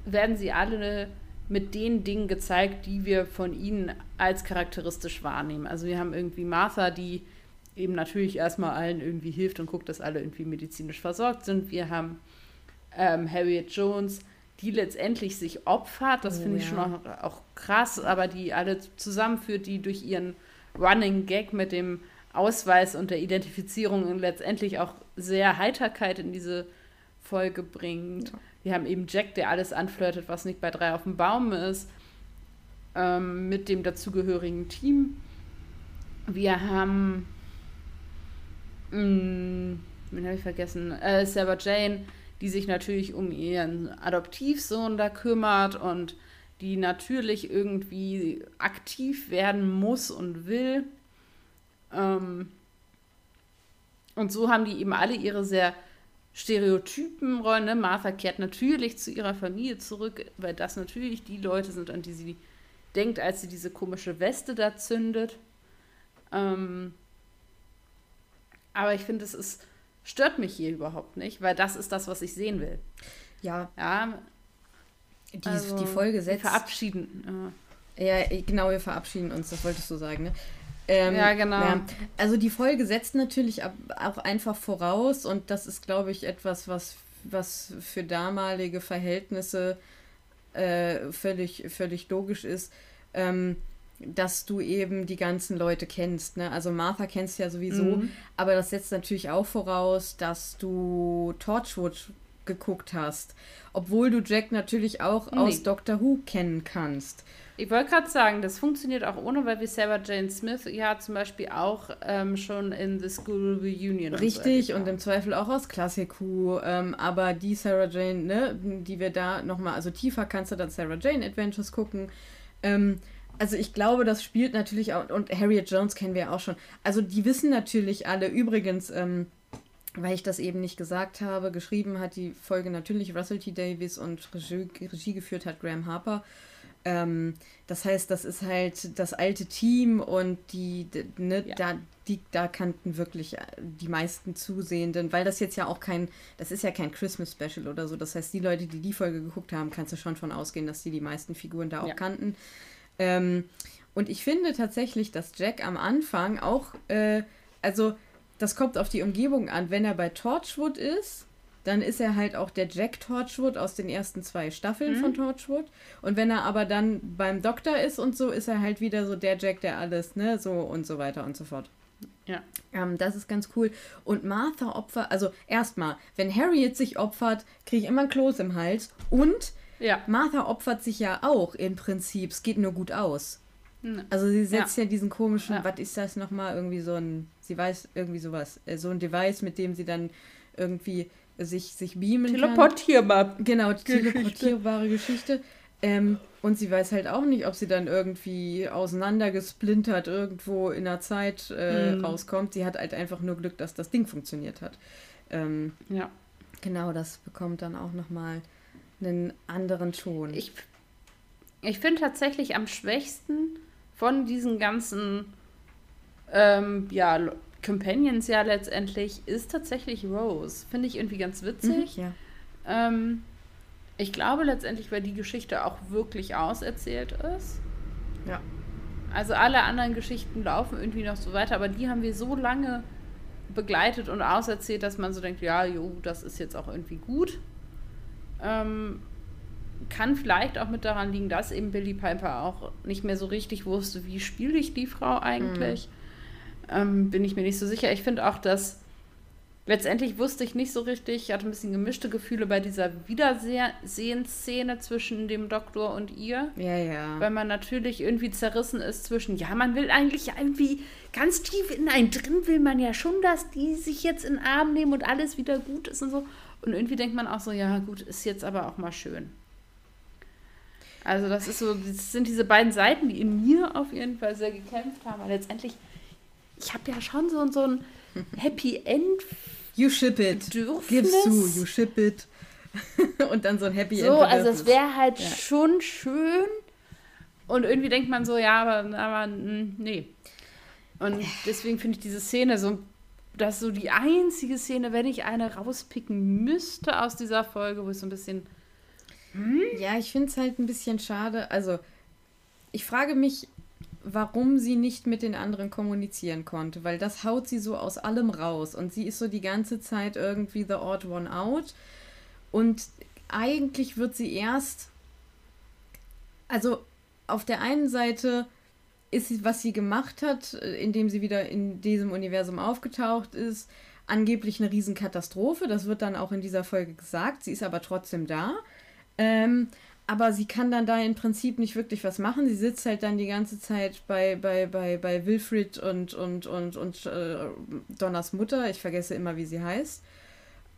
werden sie alle mit den Dingen gezeigt, die wir von ihnen als charakteristisch wahrnehmen. Also wir haben irgendwie Martha, die eben natürlich erstmal allen irgendwie hilft und guckt, dass alle irgendwie medizinisch versorgt sind. Wir haben ähm, Harriet Jones, die letztendlich sich opfert. Das oh, finde ich ja. schon auch, auch, krass, aber die alle zusammenführt, die durch ihren Running Gag mit dem Ausweis und der Identifizierung letztendlich auch sehr Heiterkeit in diese Folge bringt. Ja. Wir haben eben Jack, der alles anflirtet, was nicht bei drei auf dem Baum ist, ähm, mit dem dazugehörigen Team. Wir haben, mh, wen habe ich vergessen? Äh, Sarah Jane, die sich natürlich um ihren Adoptivsohn da kümmert und die natürlich irgendwie aktiv werden muss und will. Ähm, und so haben die eben alle ihre sehr Stereotypenrollen. Ne? Martha kehrt natürlich zu ihrer Familie zurück, weil das natürlich die Leute sind, an die sie denkt, als sie diese komische Weste da zündet. Ähm, aber ich finde, es ist stört mich hier überhaupt nicht, weil das ist das, was ich sehen will. Ja. Ja. Die, also, die Folge setzt. Wir verabschieden. Ja. ja, genau, wir verabschieden uns, das wolltest du sagen, ne? Ähm, ja, genau. Ja. Also die Folge setzt natürlich auch einfach voraus und das ist, glaube ich, etwas, was, was für damalige Verhältnisse äh, völlig, völlig logisch ist. Ähm, dass du eben die ganzen Leute kennst. Ne? Also Martha kennst du ja sowieso, mhm. aber das setzt natürlich auch voraus, dass du Torchwood geguckt hast. Obwohl du Jack natürlich auch nee. aus Doctor Who kennen kannst. Ich wollte gerade sagen, das funktioniert auch ohne, weil wir Sarah Jane Smith ja zum Beispiel auch ähm, schon in The School Reunion. Richtig, und, so und im Zweifel auch aus Classic Who. Ähm, aber die Sarah Jane, ne, die wir da nochmal, also tiefer kannst du dann Sarah Jane Adventures gucken. Ähm, also ich glaube, das spielt natürlich auch, und Harriet Jones kennen wir auch schon. Also die wissen natürlich alle, übrigens, ähm, weil ich das eben nicht gesagt habe, geschrieben hat die Folge natürlich Russell T. Davies und Regie, Regie geführt hat Graham Harper. Ähm, das heißt, das ist halt das alte Team und die, ne, ja. da, die, da kannten wirklich äh, die meisten Zusehenden, weil das jetzt ja auch kein, das ist ja kein Christmas Special oder so. Das heißt, die Leute, die die Folge geguckt haben, kannst du schon von ausgehen, dass die die meisten Figuren da auch ja. kannten. Ähm, und ich finde tatsächlich, dass Jack am Anfang auch, äh, also das kommt auf die Umgebung an. Wenn er bei Torchwood ist, dann ist er halt auch der Jack Torchwood aus den ersten zwei Staffeln mhm. von Torchwood. Und wenn er aber dann beim Doktor ist und so, ist er halt wieder so der Jack, der alles, ne, so und so weiter und so fort. Ja. Ähm, das ist ganz cool. Und Martha opfert, also erstmal, wenn Harriet sich opfert, kriege ich immer ein Kloß im Hals. Und ja. Martha opfert sich ja auch im Prinzip. Es geht nur gut aus. Hm. Also sie setzt ja, ja diesen komischen, ja. was ist das nochmal, irgendwie so ein, sie weiß irgendwie sowas, äh, so ein Device, mit dem sie dann irgendwie sich, sich beamen Teleportierbar. kann. Genau, Geschichte. teleportierbare Geschichte. Ähm, und sie weiß halt auch nicht, ob sie dann irgendwie auseinandergesplintert irgendwo in der Zeit äh, mhm. rauskommt. Sie hat halt einfach nur Glück, dass das Ding funktioniert hat. Ähm, ja. Genau, das bekommt dann auch nochmal einen anderen Ton. Ich, ich finde tatsächlich am schwächsten von diesen ganzen ähm, ja, Companions ja letztendlich ist tatsächlich Rose. Finde ich irgendwie ganz witzig. Mhm, ja. ähm, ich glaube letztendlich, weil die Geschichte auch wirklich auserzählt ist. Ja. Also alle anderen Geschichten laufen irgendwie noch so weiter, aber die haben wir so lange begleitet und auserzählt, dass man so denkt, ja, jo, das ist jetzt auch irgendwie gut. Ähm, kann vielleicht auch mit daran liegen, dass eben Billy Piper auch nicht mehr so richtig wusste, wie spiele ich die Frau eigentlich. Mhm. Ähm, bin ich mir nicht so sicher. Ich finde auch, dass letztendlich wusste ich nicht so richtig, ich hatte ein bisschen gemischte Gefühle bei dieser Wiedersehensszene zwischen dem Doktor und ihr. Ja, ja. Weil man natürlich irgendwie zerrissen ist zwischen, ja, man will eigentlich irgendwie ganz tief in einen drin, will man ja schon, dass die sich jetzt in den Arm nehmen und alles wieder gut ist und so. Und irgendwie denkt man auch so, ja, gut, ist jetzt aber auch mal schön. Also das ist so, das sind diese beiden Seiten, die in mir auf jeden Fall sehr gekämpft haben. Aber letztendlich, ich habe ja schon so, so ein Happy End. You ship it. Bedürfnis. Gibst du, you ship it. und dann so ein Happy End. So, also es wäre halt ja. schon schön. Und irgendwie denkt man so, ja, aber, aber hm, nee. Und deswegen finde ich diese Szene so, dass so die einzige Szene, wenn ich eine rauspicken müsste aus dieser Folge, wo ich so ein bisschen hm? Ja, ich finde es halt ein bisschen schade. Also, ich frage mich, warum sie nicht mit den anderen kommunizieren konnte, weil das haut sie so aus allem raus und sie ist so die ganze Zeit irgendwie the odd one out und eigentlich wird sie erst, also auf der einen Seite ist was sie gemacht hat, indem sie wieder in diesem Universum aufgetaucht ist, angeblich eine Riesenkatastrophe. Das wird dann auch in dieser Folge gesagt. Sie ist aber trotzdem da. Ähm, aber sie kann dann da im Prinzip nicht wirklich was machen. Sie sitzt halt dann die ganze Zeit bei, bei, bei, bei Wilfried und, und, und, und äh, Donners Mutter. Ich vergesse immer, wie sie heißt.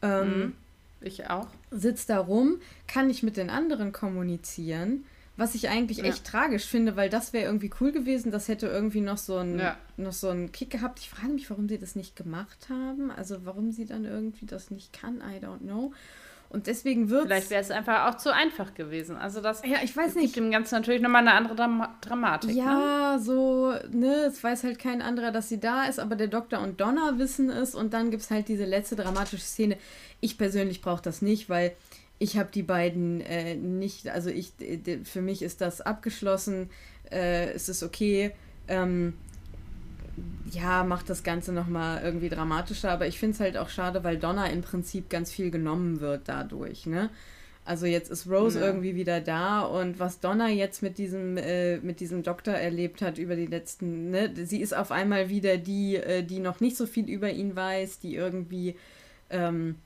Ähm, mhm. ich auch. Sitzt da rum, kann nicht mit den anderen kommunizieren. Was ich eigentlich ja. echt tragisch finde, weil das wäre irgendwie cool gewesen. Das hätte irgendwie noch so, ein, ja. noch so einen Kick gehabt. Ich frage mich, warum sie das nicht gemacht haben. Also warum sie dann irgendwie das nicht kann. I don't know. Und deswegen wird Vielleicht wäre es einfach auch zu einfach gewesen. Also das ja, ich weiß nicht. gibt dem Ganzen natürlich nochmal eine andere Dram Dramatik. Ja, ne? so, ne, es weiß halt kein anderer, dass sie da ist, aber der Doktor und Donna wissen es und dann gibt es halt diese letzte dramatische Szene. Ich persönlich brauche das nicht, weil ich habe die beiden äh, nicht, also ich, für mich ist das abgeschlossen, äh, es ist okay. Ähm, ja, macht das Ganze nochmal irgendwie dramatischer, aber ich finde es halt auch schade, weil Donna im Prinzip ganz viel genommen wird dadurch, ne? Also jetzt ist Rose ja. irgendwie wieder da und was Donna jetzt mit diesem, äh, mit diesem Doktor erlebt hat über die letzten, ne, sie ist auf einmal wieder die, äh, die noch nicht so viel über ihn weiß, die irgendwie ähm,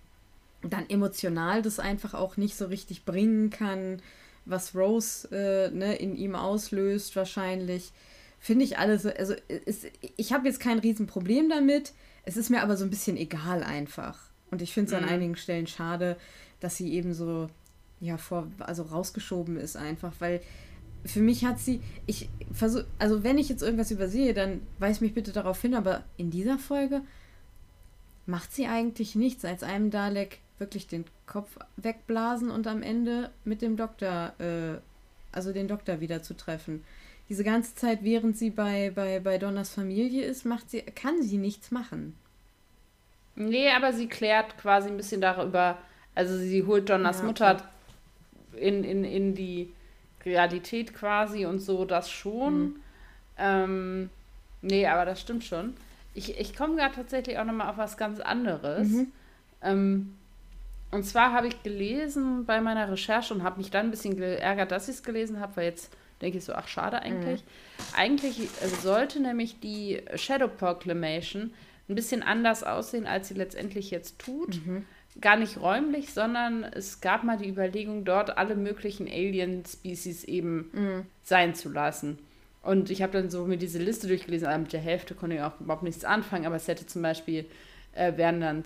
dann emotional das einfach auch nicht so richtig bringen kann, was Rose äh, ne, in ihm auslöst wahrscheinlich finde ich alles so, also ist, ich habe jetzt kein Riesenproblem damit. Es ist mir aber so ein bisschen egal einfach. Und ich finde es mhm. an einigen Stellen schade, dass sie eben so, ja, vor, also rausgeschoben ist einfach, weil für mich hat sie, ich versuche, also wenn ich jetzt irgendwas übersehe, dann weise mich bitte darauf hin, aber in dieser Folge macht sie eigentlich nichts, als einem Dalek wirklich den Kopf wegblasen und am Ende mit dem Doktor, äh, also den Doktor wieder zu treffen diese ganze Zeit, während sie bei, bei, bei Donners Familie ist, macht sie, kann sie nichts machen. Nee, aber sie klärt quasi ein bisschen darüber, also sie holt Donners ja, Mutter in, in, in die Realität quasi und so, das schon. Mhm. Ähm, nee, aber das stimmt schon. Ich, ich komme gerade tatsächlich auch nochmal auf was ganz anderes. Mhm. Ähm, und zwar habe ich gelesen bei meiner Recherche und habe mich dann ein bisschen geärgert, dass ich es gelesen habe, weil jetzt denke ich so, ach schade eigentlich. Mhm. Eigentlich also sollte nämlich die Shadow Proclamation ein bisschen anders aussehen, als sie letztendlich jetzt tut. Mhm. Gar nicht räumlich, sondern es gab mal die Überlegung, dort alle möglichen Alien-Species eben mhm. sein zu lassen. Und ich habe dann so mir diese Liste durchgelesen, aber mit der Hälfte konnte ich auch überhaupt nichts anfangen, aber es hätte zum Beispiel, äh, wären dann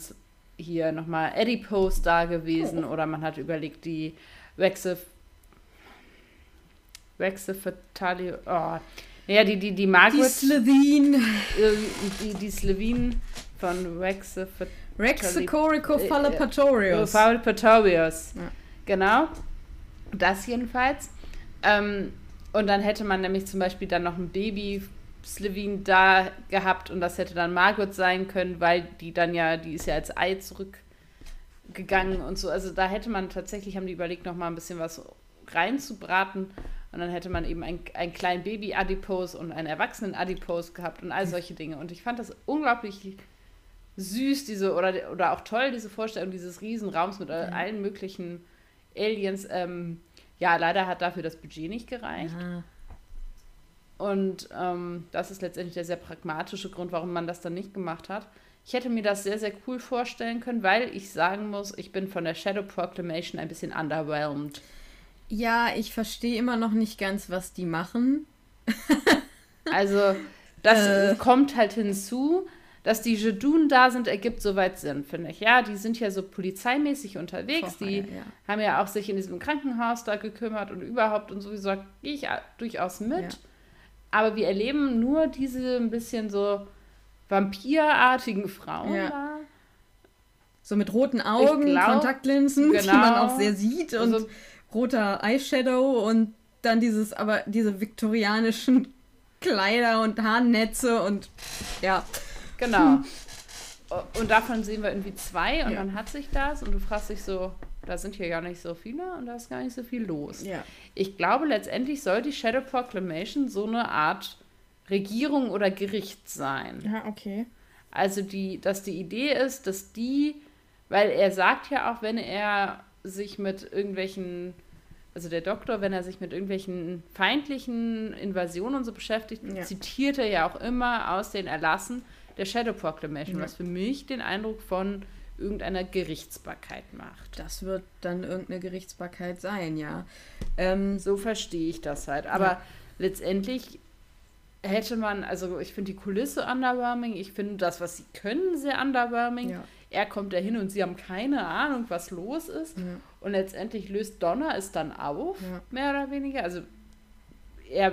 hier nochmal Adipose da gewesen oh. oder man hat überlegt, die Wechsel Rexe Fatali. Oh. Ja, die, die, die Margaret. Die Slevin. Äh, die, die Slevin von Rexe Fatali. Rexicoricofallapatorius. Fallapatorius. Ja. Genau. Das jedenfalls. Ähm, und dann hätte man nämlich zum Beispiel dann noch ein Baby Slevin da gehabt und das hätte dann Margaret sein können, weil die dann ja, die ist ja als Ei zurückgegangen und so. Also da hätte man tatsächlich, haben die überlegt, noch mal ein bisschen was reinzubraten. Und dann hätte man eben ein, einen kleinen Baby-Adipose und einen Erwachsenen-Adipose gehabt und all solche Dinge. Und ich fand das unglaublich süß, diese, oder, oder auch toll, diese Vorstellung dieses Riesenraums mit allen möglichen Aliens. Ähm, Ja, leider hat dafür das Budget nicht gereicht. Ja. Und ähm, das ist letztendlich der sehr pragmatische Grund, warum man das dann nicht gemacht hat. Ich hätte mir das sehr, sehr cool vorstellen können, weil ich sagen muss, ich bin von der Shadow Proclamation ein bisschen underwhelmed. Ja, ich verstehe immer noch nicht ganz, was die machen. also, das äh. kommt halt hinzu, dass die Jedun da sind, ergibt soweit Sinn, finde ich. Ja, die sind ja so polizeimäßig unterwegs. Vorher, die ja. haben ja auch sich in diesem Krankenhaus da gekümmert und überhaupt und sowieso gehe ich durchaus mit. Ja. Aber wir erleben nur diese ein bisschen so vampirartigen Frauen ja. da. So mit roten Augen, glaub, Kontaktlinsen, genau. die man auch sehr sieht und also, roter Eyeshadow und dann dieses, aber diese viktorianischen Kleider und Haarnetze und ja. Genau. Hm. Und davon sehen wir irgendwie zwei und ja. dann hat sich das und du fragst dich so, da sind hier gar nicht so viele und da ist gar nicht so viel los. Ja. Ich glaube, letztendlich soll die Shadow Proclamation so eine Art Regierung oder Gericht sein. Ja, okay. Also die, dass die Idee ist, dass die, weil er sagt ja auch, wenn er sich mit irgendwelchen, also der Doktor, wenn er sich mit irgendwelchen feindlichen Invasionen und so beschäftigt, ja. zitiert er ja auch immer aus den Erlassen der Shadow Proclamation, ja. was für mich den Eindruck von irgendeiner Gerichtsbarkeit macht. Das wird dann irgendeine Gerichtsbarkeit sein, ja. Ähm, so verstehe ich das halt. Aber ja. letztendlich hätte man, also ich finde die Kulisse underwhelming, ich finde das, was sie können, sehr underwhelming. Ja. Er kommt da hin und sie haben keine Ahnung, was los ist. Ja. Und letztendlich löst Donner es dann auf, ja. mehr oder weniger. Also eher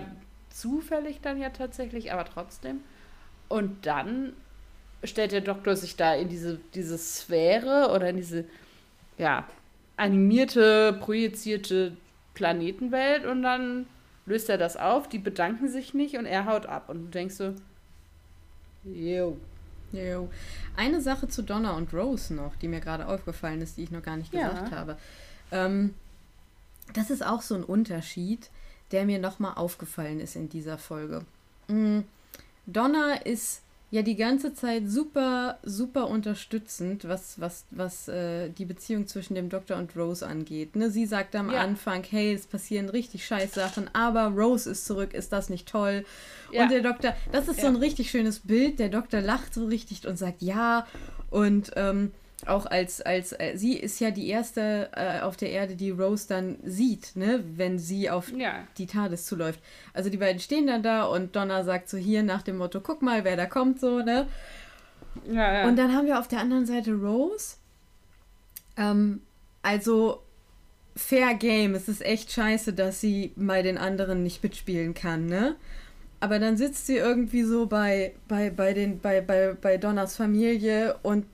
zufällig dann ja tatsächlich, aber trotzdem. Und dann stellt der Doktor sich da in diese, diese Sphäre oder in diese, ja, animierte, projizierte Planetenwelt und dann löst er das auf, die bedanken sich nicht und er haut ab. Und du denkst so, yo. Yo. Eine Sache zu Donna und Rose noch, die mir gerade aufgefallen ist, die ich noch gar nicht gesagt ja. habe. Ähm, das ist auch so ein Unterschied, der mir nochmal aufgefallen ist in dieser Folge. Mhm. Donna ist ja die ganze Zeit super, super unterstützend, was, was, was äh, die Beziehung zwischen dem Doktor und Rose angeht. Ne? Sie sagt am ja. Anfang, hey, es passieren richtig scheiß Sachen, aber Rose ist zurück, ist das nicht toll? Ja. Und der Doktor, das ist ja. so ein richtig schönes Bild, der Doktor lacht so richtig und sagt ja und ähm, auch als, als äh, sie ist ja die erste äh, auf der Erde, die Rose dann sieht, ne, wenn sie auf ja. die TARDIS zuläuft. Also die beiden stehen dann da und Donna sagt so hier nach dem Motto, guck mal, wer da kommt, so, ne? Ja, ja. Und dann haben wir auf der anderen Seite Rose. Ähm, also Fair Game. Es ist echt scheiße, dass sie bei den anderen nicht mitspielen kann, ne? Aber dann sitzt sie irgendwie so bei, bei, bei, den, bei, bei, bei Donners Familie und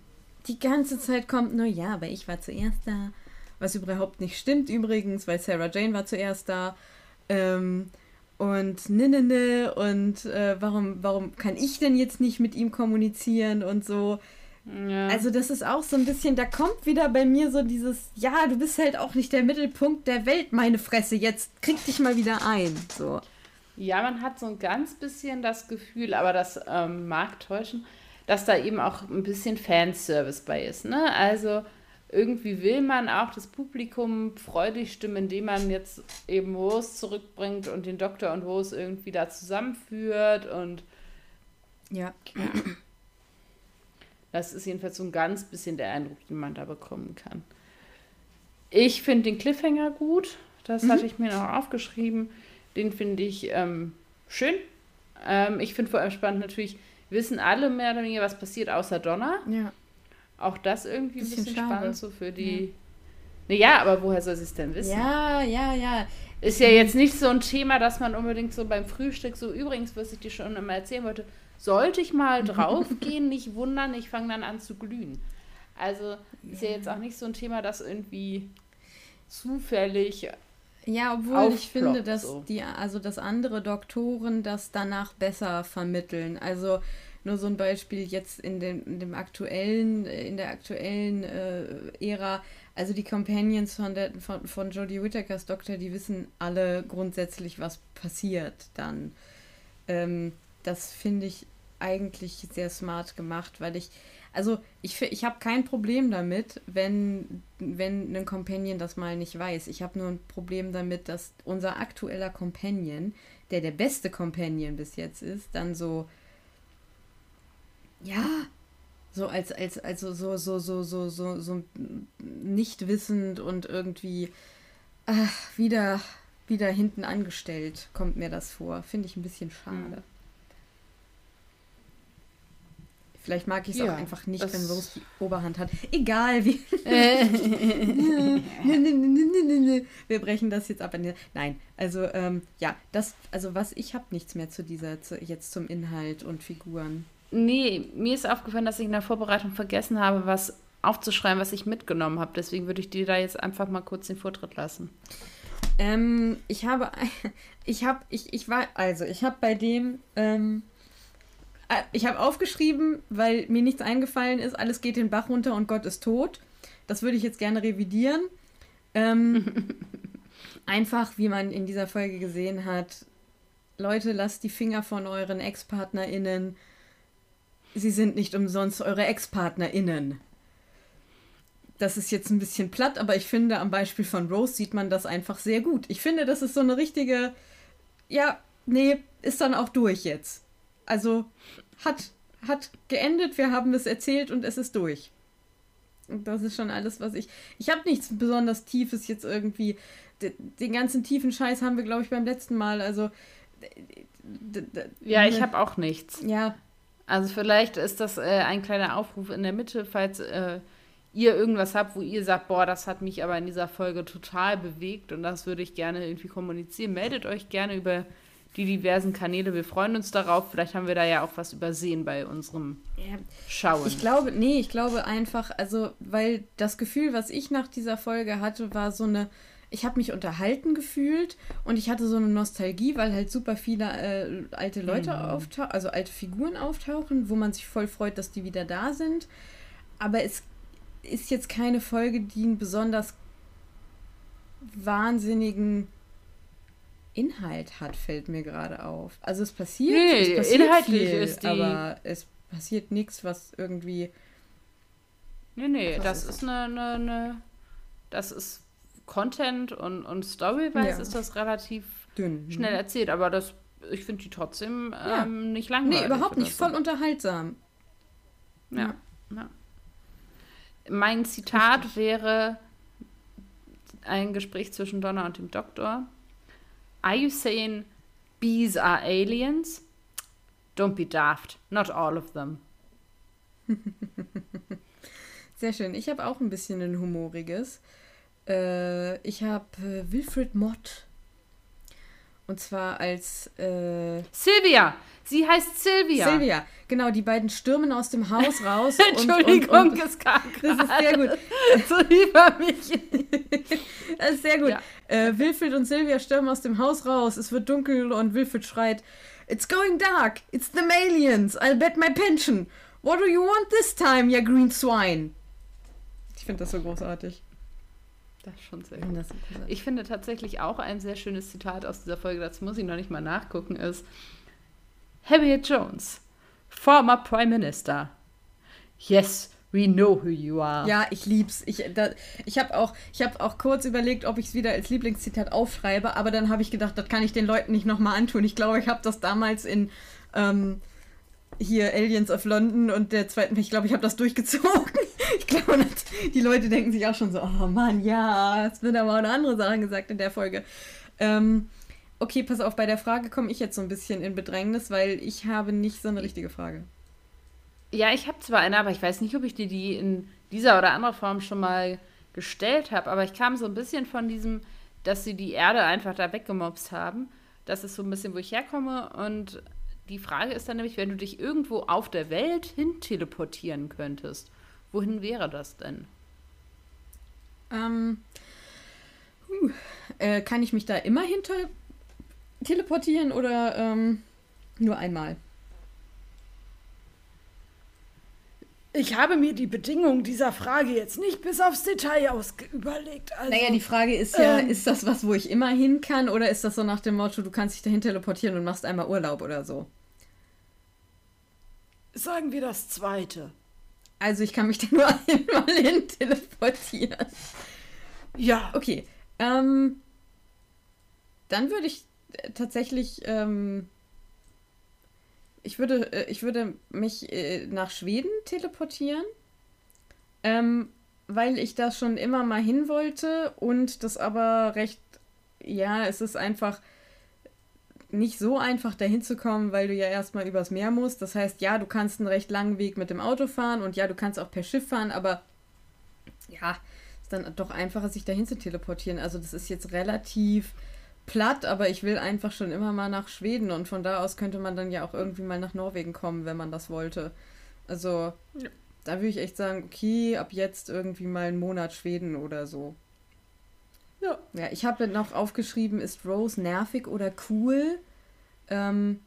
die ganze Zeit kommt nur, ja, aber ich war zuerst da. Was überhaupt nicht stimmt übrigens, weil Sarah Jane war zuerst da. Ähm, und ne, ne, ne, und äh, warum, warum kann ich denn jetzt nicht mit ihm kommunizieren und so. Ja. Also das ist auch so ein bisschen, da kommt wieder bei mir so dieses, ja, du bist halt auch nicht der Mittelpunkt der Welt, meine Fresse, jetzt krieg dich mal wieder ein. So. Ja, man hat so ein ganz bisschen das Gefühl, aber das ähm, mag täuschen, dass da eben auch ein bisschen Fanservice bei ist. Ne? Also irgendwie will man auch das Publikum freudig stimmen, indem man jetzt eben Rose zurückbringt und den Doktor und Rose irgendwie da zusammenführt und ja. Das ist jedenfalls so ein ganz bisschen der Eindruck, den man da bekommen kann. Ich finde den Cliffhanger gut. Das mhm. hatte ich mir noch aufgeschrieben. Den finde ich ähm, schön. Ähm, ich finde vor allem spannend natürlich, wissen alle mehr oder weniger, was passiert, außer Donner. Ja. Auch das irgendwie ein bisschen, bisschen spannend so für die. Ja. Naja, aber woher soll sie es denn wissen? Ja, ja, ja. Ist ja jetzt nicht so ein Thema, dass man unbedingt so beim Frühstück so, übrigens, was ich dir schon immer erzählen wollte, sollte ich mal draufgehen, nicht wundern, ich fange dann an zu glühen. Also ist ja jetzt auch nicht so ein Thema, das irgendwie zufällig ja, obwohl ich finde, dass so. die, also dass andere Doktoren das danach besser vermitteln. Also nur so ein Beispiel jetzt in dem, in dem aktuellen, in der aktuellen äh, Ära, also die Companions von, der, von, von Jodie Whittakers Doktor, die wissen alle grundsätzlich, was passiert dann. Ähm, das finde ich eigentlich sehr smart gemacht, weil ich, also ich, ich habe kein Problem damit, wenn, wenn ein Companion das mal nicht weiß. Ich habe nur ein Problem damit, dass unser aktueller Companion, der der beste Companion bis jetzt ist, dann so, ja, so als, als, also so, so, so, so, so, so nicht wissend und irgendwie ach, wieder, wieder hinten angestellt, kommt mir das vor. Finde ich ein bisschen schade. Mhm. Vielleicht mag ich es ja, auch einfach nicht, wenn Rose die Oberhand hat. Egal, wie. wir brechen das jetzt ab. Nein, also ähm, ja, das, also was ich habe nichts mehr zu dieser, zu, jetzt zum Inhalt und Figuren. Nee, mir ist aufgefallen, dass ich in der Vorbereitung vergessen habe, was aufzuschreiben, was ich mitgenommen habe. Deswegen würde ich dir da jetzt einfach mal kurz den Vortritt lassen. Ähm, ich habe, ich habe, ich, ich war, also ich habe bei dem, ähm, äh, ich habe aufgeschrieben, weil mir nichts eingefallen ist, alles geht den Bach runter und Gott ist tot. Das würde ich jetzt gerne revidieren. Ähm, einfach, wie man in dieser Folge gesehen hat, Leute, lasst die Finger von euren Ex-PartnerInnen sie sind nicht umsonst eure Ex-PartnerInnen. Das ist jetzt ein bisschen platt, aber ich finde, am Beispiel von Rose sieht man das einfach sehr gut. Ich finde, das ist so eine richtige, ja, nee, ist dann auch durch jetzt. Also hat, hat geendet, wir haben es erzählt und es ist durch. Und das ist schon alles, was ich. Ich habe nichts besonders Tiefes jetzt irgendwie. Den ganzen tiefen Scheiß haben wir, glaube ich, beim letzten Mal. Also. Ja, ich habe auch nichts. Ja, also vielleicht ist das äh, ein kleiner Aufruf in der Mitte, falls äh, ihr irgendwas habt, wo ihr sagt, boah, das hat mich aber in dieser Folge total bewegt und das würde ich gerne irgendwie kommunizieren. Meldet euch gerne über die diversen Kanäle. Wir freuen uns darauf. Vielleicht haben wir da ja auch was übersehen bei unserem ja, Schauen. Ich glaube, nee, ich glaube einfach, also, weil das Gefühl, was ich nach dieser Folge hatte, war so eine ich habe mich unterhalten gefühlt und ich hatte so eine Nostalgie, weil halt super viele äh, alte Leute mhm. auftauchen, also alte Figuren auftauchen, wo man sich voll freut, dass die wieder da sind. Aber es ist jetzt keine Folge, die einen besonders wahnsinnigen Inhalt hat, fällt mir gerade auf. Also es passiert, nee, es passiert inhaltlich viel, ist die... aber es passiert nichts, was irgendwie. Nee, nee, das ist eine, eine, eine, Das ist Content und, und Story-wise ja. ist das relativ Dünn. Mhm. schnell erzählt, aber das, ich finde die trotzdem ja. ähm, nicht langweilig. Nee, überhaupt nicht. So. Voll unterhaltsam. Ja. ja. Mein Zitat Richtig. wäre ein Gespräch zwischen Donna und dem Doktor. Are you saying bees are aliens? Don't be daft. Not all of them. Sehr schön. Ich habe auch ein bisschen ein humoriges. Äh, ich habe äh, Wilfred Mott. Und zwar als. Äh, Silvia! Sie heißt Silvia. Silvia, genau, die beiden stürmen aus dem Haus raus. Entschuldigung, und, und, und, es kam Das ist sehr gut. so über mich. das ist sehr gut. Ja. Äh, Wilfried und Silvia stürmen aus dem Haus raus. Es wird dunkel und Wilfried schreit: It's going dark. It's the Malians. I'll bet my pension. What do you want this time, you green swine? Ich finde das so großartig. Das ist schon sehr gut. Ich finde tatsächlich auch ein sehr schönes Zitat aus dieser Folge, das muss ich noch nicht mal nachgucken, ist Harriet Jones, former Prime Minister. Yes, we know who you are. Ja, ich lieb's. Ich, ich habe auch, hab auch kurz überlegt, ob ich es wieder als Lieblingszitat aufschreibe, aber dann habe ich gedacht, das kann ich den Leuten nicht nochmal antun. Ich glaube, ich habe das damals in ähm, hier Aliens of London und der zweiten, ich glaube, ich habe das durchgezogen. Ich glaube, die Leute denken sich auch schon so, oh Mann, ja, es wird aber auch eine andere Sache gesagt in der Folge. Ähm, okay, pass auf, bei der Frage komme ich jetzt so ein bisschen in Bedrängnis, weil ich habe nicht so eine richtige Frage. Ja, ich habe zwar eine, aber ich weiß nicht, ob ich dir die in dieser oder anderer Form schon mal gestellt habe, aber ich kam so ein bisschen von diesem, dass sie die Erde einfach da weggemobst haben. Das ist so ein bisschen, wo ich herkomme und die Frage ist dann nämlich, wenn du dich irgendwo auf der Welt hin teleportieren könntest, wohin wäre das denn? Ähm, uh, äh, kann ich mich da immer hin teleportieren oder ähm, nur einmal? Ich habe mir die Bedingungen dieser Frage jetzt nicht bis aufs Detail aus überlegt. Also, naja, die Frage ist ja, ähm, ist das was, wo ich immer hin kann oder ist das so nach dem Motto, du kannst dich dahin teleportieren und machst einmal Urlaub oder so? Sagen wir das zweite. Also ich kann mich da nur einmal hin teleportieren. Ja. Okay. Ähm, dann würde ich äh, tatsächlich, ähm, ich würde, äh, ich würde mich äh, nach Schweden teleportieren, ähm, weil ich da schon immer mal hin wollte und das aber recht, ja, es ist einfach nicht so einfach dahin zu kommen, weil du ja erstmal übers Meer musst. Das heißt, ja, du kannst einen recht langen Weg mit dem Auto fahren und ja, du kannst auch per Schiff fahren, aber ja, ist dann doch einfacher, sich dahin zu teleportieren. Also das ist jetzt relativ platt, aber ich will einfach schon immer mal nach Schweden und von da aus könnte man dann ja auch irgendwie mal nach Norwegen kommen, wenn man das wollte. Also ja. da würde ich echt sagen, okay, ab jetzt irgendwie mal einen Monat Schweden oder so. Ja. Ja, ich habe noch aufgeschrieben, ist Rose nervig oder cool? Ähm,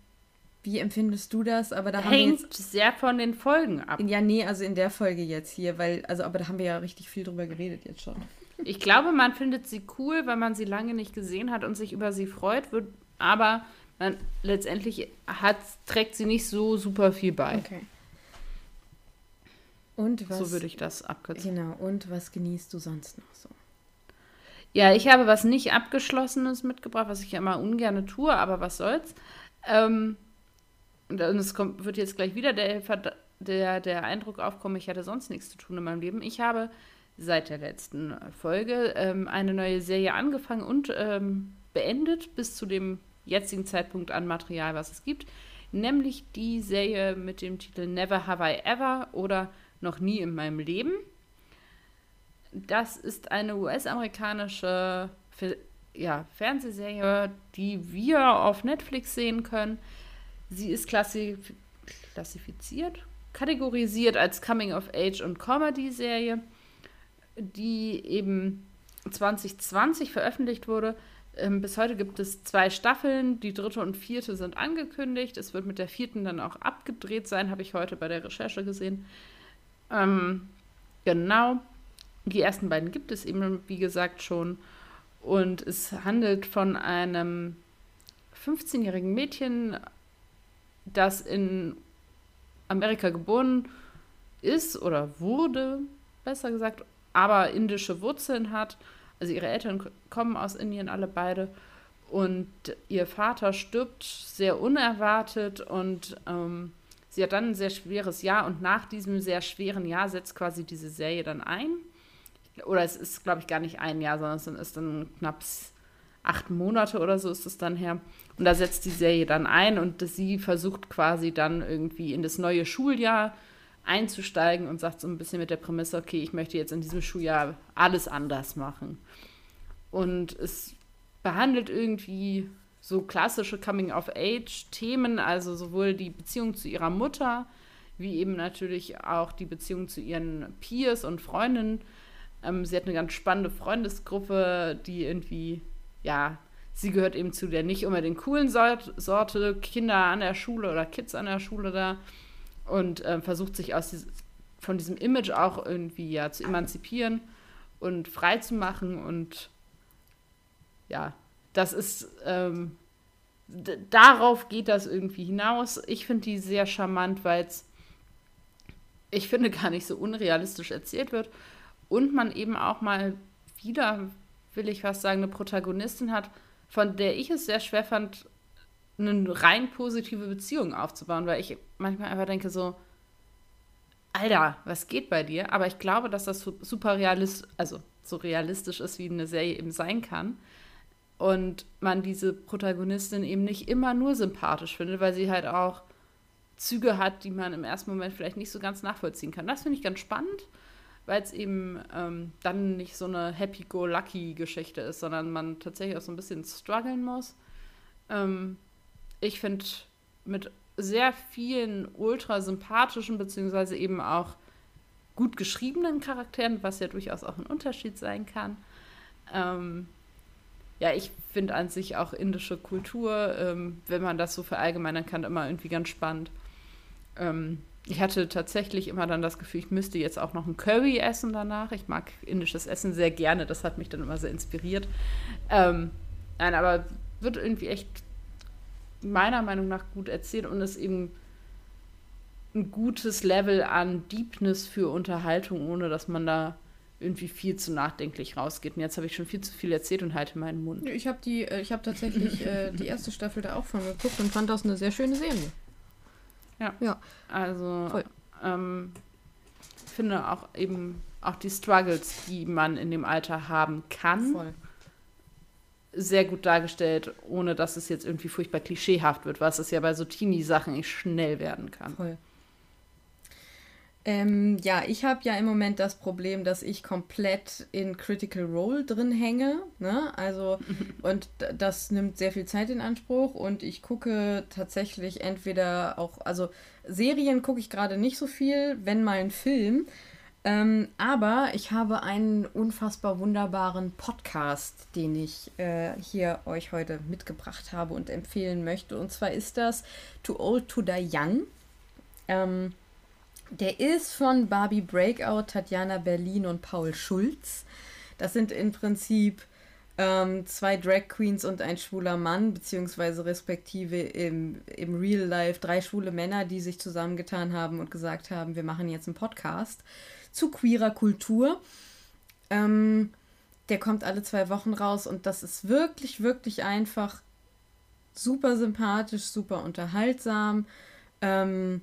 wie empfindest du das? Aber da Hängt haben jetzt, sehr von den Folgen ab. Ja, nee, also in der Folge jetzt hier, weil, also, aber da haben wir ja richtig viel drüber geredet jetzt schon. Ich glaube, man findet sie cool, weil man sie lange nicht gesehen hat und sich über sie freut, wird, aber man, letztendlich hat, trägt sie nicht so super viel bei. Okay. Und was, so würde ich das abkürzen. Genau, und was genießt du sonst noch so? Ja, ich habe was nicht Abgeschlossenes mitgebracht, was ich ja immer ungern tue, aber was soll's. Ähm, und es kommt, wird jetzt gleich wieder der, der, der Eindruck aufkommen, ich hatte sonst nichts zu tun in meinem Leben. Ich habe seit der letzten Folge ähm, eine neue Serie angefangen und ähm, beendet bis zu dem jetzigen Zeitpunkt an Material, was es gibt. Nämlich die Serie mit dem Titel Never Have I Ever oder Noch nie in meinem Leben. Das ist eine US-amerikanische ja, Fernsehserie, die wir auf Netflix sehen können. Sie ist klassif klassifiziert, kategorisiert als Coming-of-Age und Comedy-Serie, die eben 2020 veröffentlicht wurde. Ähm, bis heute gibt es zwei Staffeln, die dritte und vierte sind angekündigt. Es wird mit der vierten dann auch abgedreht sein, habe ich heute bei der Recherche gesehen. Ähm, genau. Die ersten beiden gibt es eben, wie gesagt, schon. Und es handelt von einem 15-jährigen Mädchen, das in Amerika geboren ist oder wurde, besser gesagt, aber indische Wurzeln hat. Also ihre Eltern kommen aus Indien, alle beide. Und ihr Vater stirbt sehr unerwartet und ähm, sie hat dann ein sehr schweres Jahr und nach diesem sehr schweren Jahr setzt quasi diese Serie dann ein oder es ist, glaube ich, gar nicht ein Jahr, sondern es ist dann knapp acht Monate oder so ist es dann her. Und da setzt die Serie dann ein und sie versucht quasi dann irgendwie in das neue Schuljahr einzusteigen und sagt so ein bisschen mit der Prämisse, okay, ich möchte jetzt in diesem Schuljahr alles anders machen. Und es behandelt irgendwie so klassische Coming-of-Age-Themen, also sowohl die Beziehung zu ihrer Mutter, wie eben natürlich auch die Beziehung zu ihren Peers und Freundinnen ähm, sie hat eine ganz spannende Freundesgruppe, die irgendwie, ja, sie gehört eben zu der nicht unbedingt coolen Sort Sorte Kinder an der Schule oder Kids an der Schule da und ähm, versucht sich aus dies von diesem Image auch irgendwie ja zu emanzipieren und frei zu machen und ja, das ist ähm, darauf geht das irgendwie hinaus. Ich finde die sehr charmant, weil es ich finde gar nicht so unrealistisch erzählt wird und man eben auch mal wieder, will ich fast sagen, eine Protagonistin hat, von der ich es sehr schwer fand, eine rein positive Beziehung aufzubauen, weil ich manchmal einfach denke so, Alter, was geht bei dir? Aber ich glaube, dass das super realistisch, also so realistisch ist, wie eine Serie eben sein kann. Und man diese Protagonistin eben nicht immer nur sympathisch findet, weil sie halt auch Züge hat, die man im ersten Moment vielleicht nicht so ganz nachvollziehen kann. Das finde ich ganz spannend weil es eben ähm, dann nicht so eine Happy-Go-Lucky-Geschichte ist, sondern man tatsächlich auch so ein bisschen strugglen muss. Ähm, ich finde mit sehr vielen ultra sympathischen, beziehungsweise eben auch gut geschriebenen Charakteren, was ja durchaus auch ein Unterschied sein kann. Ähm, ja, ich finde an sich auch indische Kultur, ähm, wenn man das so verallgemeinern kann, immer irgendwie ganz spannend. Ähm, ich hatte tatsächlich immer dann das Gefühl, ich müsste jetzt auch noch ein Curry essen danach. Ich mag indisches Essen sehr gerne, das hat mich dann immer sehr inspiriert. Ähm, nein, aber wird irgendwie echt meiner Meinung nach gut erzählt und ist eben ein gutes Level an Deepness für Unterhaltung, ohne dass man da irgendwie viel zu nachdenklich rausgeht. Und jetzt habe ich schon viel zu viel erzählt und halte meinen Mund. Ich habe die, äh, ich habe tatsächlich äh, die erste Staffel da auch von geguckt und fand das eine sehr schöne Serie. Ja. Ja. Also ähm, finde auch eben auch die Struggles, die man in dem Alter haben kann. Voll. Sehr gut dargestellt, ohne dass es jetzt irgendwie furchtbar klischeehaft wird, was es ja bei so Teenie-Sachen schnell werden kann. Voll. Ähm, ja, ich habe ja im Moment das Problem, dass ich komplett in Critical Role drin hänge. Ne? Also, und das nimmt sehr viel Zeit in Anspruch und ich gucke tatsächlich entweder auch, also Serien gucke ich gerade nicht so viel, wenn mal ein Film. Ähm, aber ich habe einen unfassbar wunderbaren Podcast, den ich äh, hier euch heute mitgebracht habe und empfehlen möchte. Und zwar ist das Too Old to Die Young. Ähm, der ist von Barbie Breakout, Tatjana Berlin und Paul Schulz. Das sind im Prinzip ähm, zwei Drag Queens und ein schwuler Mann, beziehungsweise respektive im, im Real Life drei schwule Männer, die sich zusammengetan haben und gesagt haben, wir machen jetzt einen Podcast zu queerer Kultur. Ähm, der kommt alle zwei Wochen raus und das ist wirklich, wirklich einfach super sympathisch, super unterhaltsam. Ähm,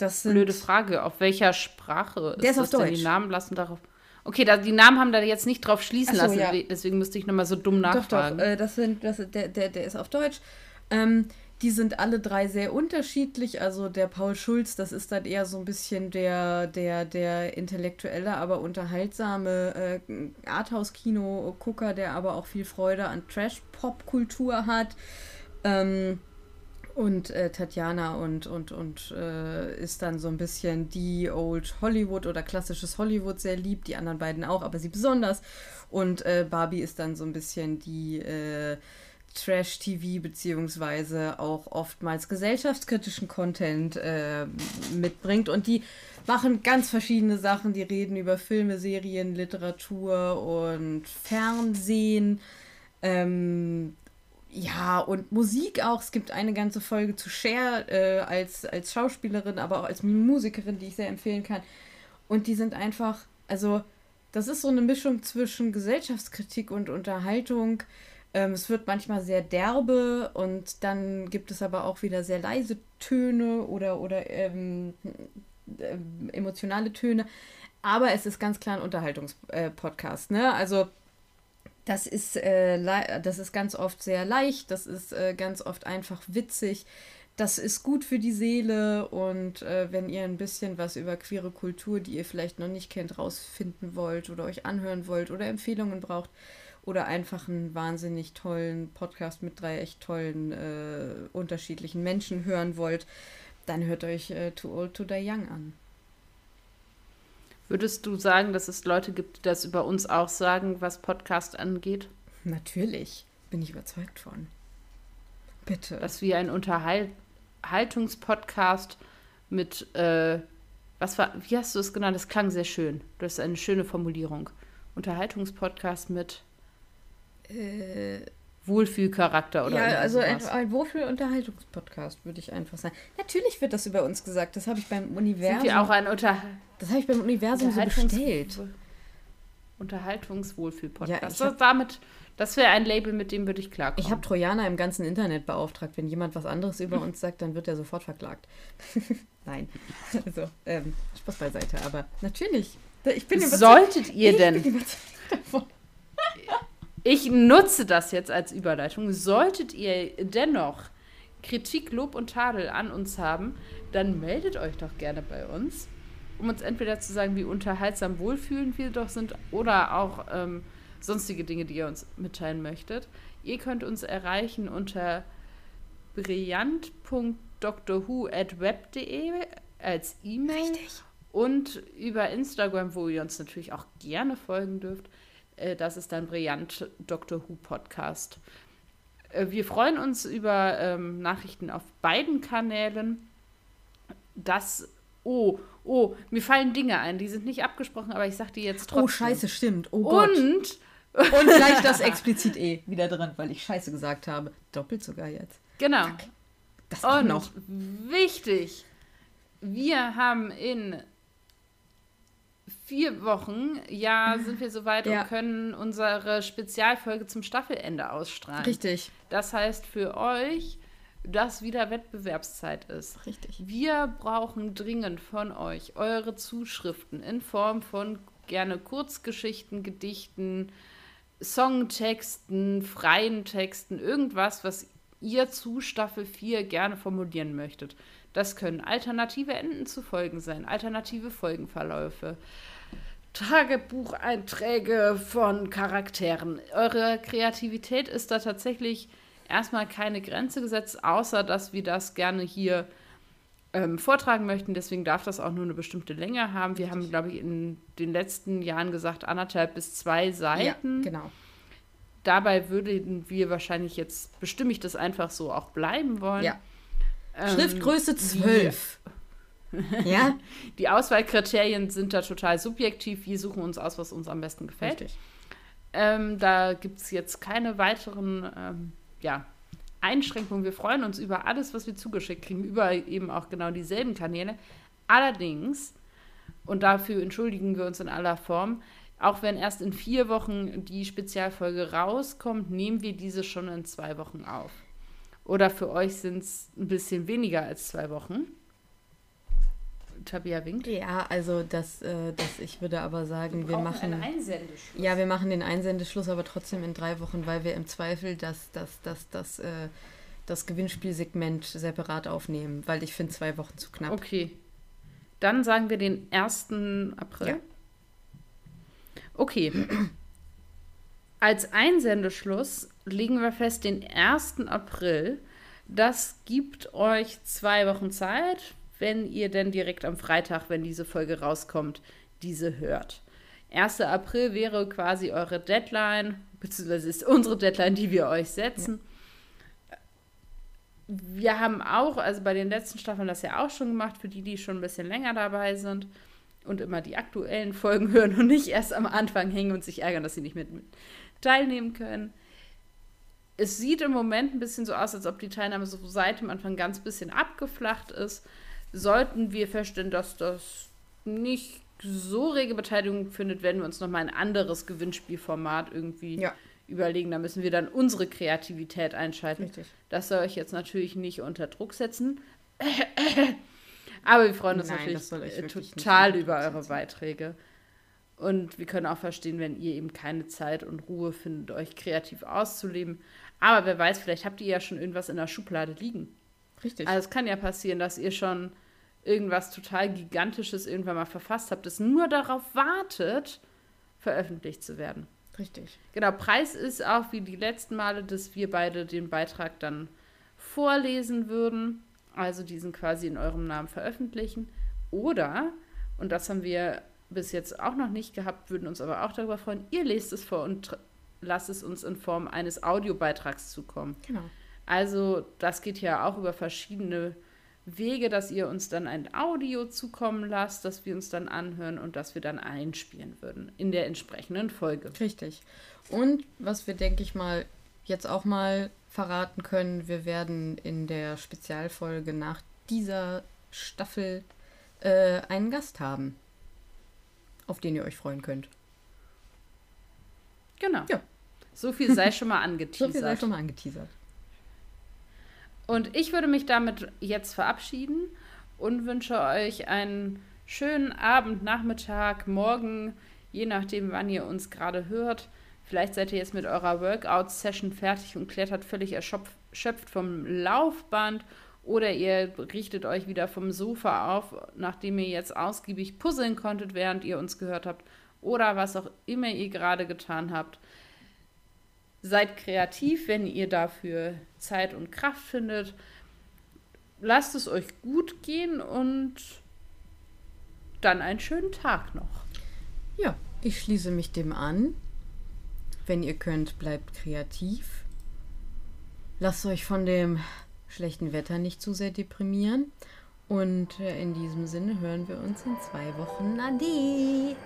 das sind Blöde Frage, auf welcher Sprache der ist, ist auf Deutsch. Die Namen lassen darauf. Okay, da, die Namen haben da jetzt nicht drauf schließen so, lassen, ja. deswegen müsste ich nochmal so dumm nachfragen. Doch, doch, äh, das sind, das, der, der, der ist auf Deutsch. Ähm, die sind alle drei sehr unterschiedlich. Also der Paul Schulz, das ist dann eher so ein bisschen der, der, der intellektuelle, aber unterhaltsame äh, Arthouse-Kino-Gucker, der aber auch viel Freude an Trash-Pop-Kultur hat. Ähm, und äh, Tatjana und, und, und äh, ist dann so ein bisschen die Old Hollywood oder klassisches Hollywood sehr lieb, die anderen beiden auch, aber sie besonders. Und äh, Barbie ist dann so ein bisschen die äh, Trash-TV beziehungsweise auch oftmals gesellschaftskritischen Content äh, mitbringt. Und die machen ganz verschiedene Sachen. Die reden über Filme, Serien, Literatur und Fernsehen. Ähm, ja, und Musik auch. Es gibt eine ganze Folge zu Cher äh, als, als Schauspielerin, aber auch als Musikerin, die ich sehr empfehlen kann. Und die sind einfach, also, das ist so eine Mischung zwischen Gesellschaftskritik und Unterhaltung. Ähm, es wird manchmal sehr derbe und dann gibt es aber auch wieder sehr leise Töne oder, oder ähm, äh, emotionale Töne. Aber es ist ganz klar ein Unterhaltungspodcast, äh, ne? Also das ist, äh, das ist ganz oft sehr leicht, das ist äh, ganz oft einfach witzig. Das ist gut für die Seele und äh, wenn ihr ein bisschen was über queere Kultur, die ihr vielleicht noch nicht kennt, rausfinden wollt oder euch anhören wollt oder Empfehlungen braucht oder einfach einen wahnsinnig tollen Podcast mit drei echt tollen äh, unterschiedlichen Menschen hören wollt, dann hört euch äh, Too Old to Die Young an. Würdest du sagen, dass es Leute gibt, die das über uns auch sagen, was Podcast angeht? Natürlich, bin ich überzeugt von. Bitte. Dass wir ein Unterhaltungspodcast mit, äh, was war, wie hast du es genannt? Das klang sehr schön. Das ist eine schöne Formulierung. Unterhaltungspodcast mit äh, Wohlfühlcharakter oder Ja, also ein, ein Wohlfühl-Unterhaltungspodcast, würde ich einfach sagen. Natürlich wird das über uns gesagt. Das habe ich beim Universum. Sind wir auch ein Unter Das habe ich beim Universum so bestellt. Unterhaltungswohlfühl-Podcast. Ja, damit, das wäre ein Label, mit dem würde ich klarkommen. Ich habe Trojaner im ganzen Internet beauftragt. Wenn jemand was anderes über uns sagt, dann wird er sofort verklagt. Nein. Also, ähm, Spaß beiseite. Aber natürlich. Ich bin Solltet ihr denn? Ich nutze das jetzt als Überleitung. Solltet ihr dennoch Kritik, Lob und Tadel an uns haben, dann meldet euch doch gerne bei uns, um uns entweder zu sagen, wie unterhaltsam wohlfühlend wir doch sind oder auch ähm, sonstige Dinge, die ihr uns mitteilen möchtet. Ihr könnt uns erreichen unter brillant.drwho.web.de als E-Mail und über Instagram, wo ihr uns natürlich auch gerne folgen dürft äh, das ist dann Brillant Dr. Who Podcast. Äh, wir freuen uns über ähm, Nachrichten auf beiden Kanälen. Das, oh, oh, mir fallen Dinge ein, die sind nicht abgesprochen, aber ich sag die jetzt trotzdem. Oh, scheiße, stimmt. Oh Gott. Und und gleich das explizit eh wieder drin, weil ich Scheiße gesagt habe. Doppelt sogar jetzt. Genau. Das auch und noch. Wichtig. wir haben in vier Wochen, ja, sind wir soweit ja. und können unsere Spezialfolge zum Staffelende ausstrahlen. Richtig. Das heißt für euch, dass wieder Wettbewerbszeit ist. Richtig. Wir brauchen dringend von euch eure Zuschriften in Form von gerne Kurzgeschichten, Gedichten, Songtexten, freien Texten, irgendwas, was ihr zu Staffel 4 gerne formulieren möchtet. Das können alternative Enden zu Folgen sein, alternative Folgenverläufe, Tagebucheinträge von Charakteren. Eure Kreativität ist da tatsächlich erstmal keine Grenze gesetzt, außer dass wir das gerne hier ähm, vortragen möchten. Deswegen darf das auch nur eine bestimmte Länge haben. Wir haben, glaube ich, in den letzten Jahren gesagt, anderthalb bis zwei Seiten. Ja, genau. Dabei würden wir wahrscheinlich jetzt, bestimme ich das einfach so, auch bleiben wollen. Ja. Ähm, Schriftgröße 12. ja. Die Auswahlkriterien sind da total subjektiv. Wir suchen uns aus, was uns am besten gefällt. Richtig. Ähm, da gibt es jetzt keine weiteren ähm, ja, Einschränkungen. Wir freuen uns über alles, was wir zugeschickt kriegen, über eben auch genau dieselben Kanäle. Allerdings, und dafür entschuldigen wir uns in aller Form, auch wenn erst in vier Wochen die Spezialfolge rauskommt, nehmen wir diese schon in zwei Wochen auf. Oder für euch sind es ein bisschen weniger als zwei Wochen. Tabia winkt. Ja, also das, äh, das ich würde aber sagen, wir, wir machen. Einen Einsendeschluss. Ja, wir machen den Einsendeschluss aber trotzdem in drei Wochen, weil wir im Zweifel das, das, das, das, äh, das Gewinnspielsegment separat aufnehmen, weil ich finde zwei Wochen zu knapp. Okay. Dann sagen wir den 1. April. Ja. Okay. Als Einsendeschluss legen wir fest den 1. April. Das gibt euch zwei Wochen Zeit wenn ihr denn direkt am Freitag, wenn diese Folge rauskommt, diese hört. 1. April wäre quasi eure Deadline, beziehungsweise ist unsere Deadline, die wir euch setzen. Ja. Wir haben auch, also bei den letzten Staffeln das ja auch schon gemacht, für die, die schon ein bisschen länger dabei sind und immer die aktuellen Folgen hören und nicht erst am Anfang hängen und sich ärgern, dass sie nicht mit, teilnehmen können. Es sieht im Moment ein bisschen so aus, als ob die Teilnahme so seit dem Anfang ganz bisschen abgeflacht ist sollten wir feststellen, dass das nicht so rege Beteiligung findet, werden wir uns nochmal ein anderes Gewinnspielformat irgendwie ja. überlegen. Da müssen wir dann unsere Kreativität einschalten. Richtig. Das soll euch jetzt natürlich nicht unter Druck setzen. Aber wir freuen uns Nein, natürlich total über eure Beiträge. Und wir können auch verstehen, wenn ihr eben keine Zeit und Ruhe findet, euch kreativ auszuleben. Aber wer weiß, vielleicht habt ihr ja schon irgendwas in der Schublade liegen. Richtig. Also es kann ja passieren, dass ihr schon irgendwas total Gigantisches irgendwann mal verfasst habt, das nur darauf wartet, veröffentlicht zu werden. Richtig. Genau, Preis ist auch wie die letzten Male, dass wir beide den Beitrag dann vorlesen würden, also diesen quasi in eurem Namen veröffentlichen. Oder, und das haben wir bis jetzt auch noch nicht gehabt, würden uns aber auch darüber freuen, ihr lest es vor und lasst es uns in Form eines Audiobeitrags zukommen. Genau. Also das geht ja auch über verschiedene Wege, dass ihr uns dann ein Audio zukommen lasst, das wir uns dann anhören und das wir dann einspielen würden in der entsprechenden Folge. Richtig. Und was wir, denke ich mal, jetzt auch mal verraten können, wir werden in der Spezialfolge nach dieser Staffel äh, einen Gast haben, auf den ihr euch freuen könnt. Genau. Ja. So viel sei schon mal angeteasert. so viel sei schon mal angeteasert. Und ich würde mich damit jetzt verabschieden und wünsche euch einen schönen Abend, Nachmittag, Morgen, je nachdem, wann ihr uns gerade hört. Vielleicht seid ihr jetzt mit eurer Workout-Session fertig und klettert völlig erschöpft vom Laufband oder ihr richtet euch wieder vom Sofa auf, nachdem ihr jetzt ausgiebig puzzeln konntet, während ihr uns gehört habt oder was auch immer ihr gerade getan habt. Seid kreativ, wenn ihr dafür Zeit und Kraft findet. Lasst es euch gut gehen und dann einen schönen Tag noch. Ja, ich schließe mich dem an. Wenn ihr könnt, bleibt kreativ. Lasst euch von dem schlechten Wetter nicht zu sehr deprimieren. Und äh, in diesem Sinne hören wir uns in zwei Wochen. Ade!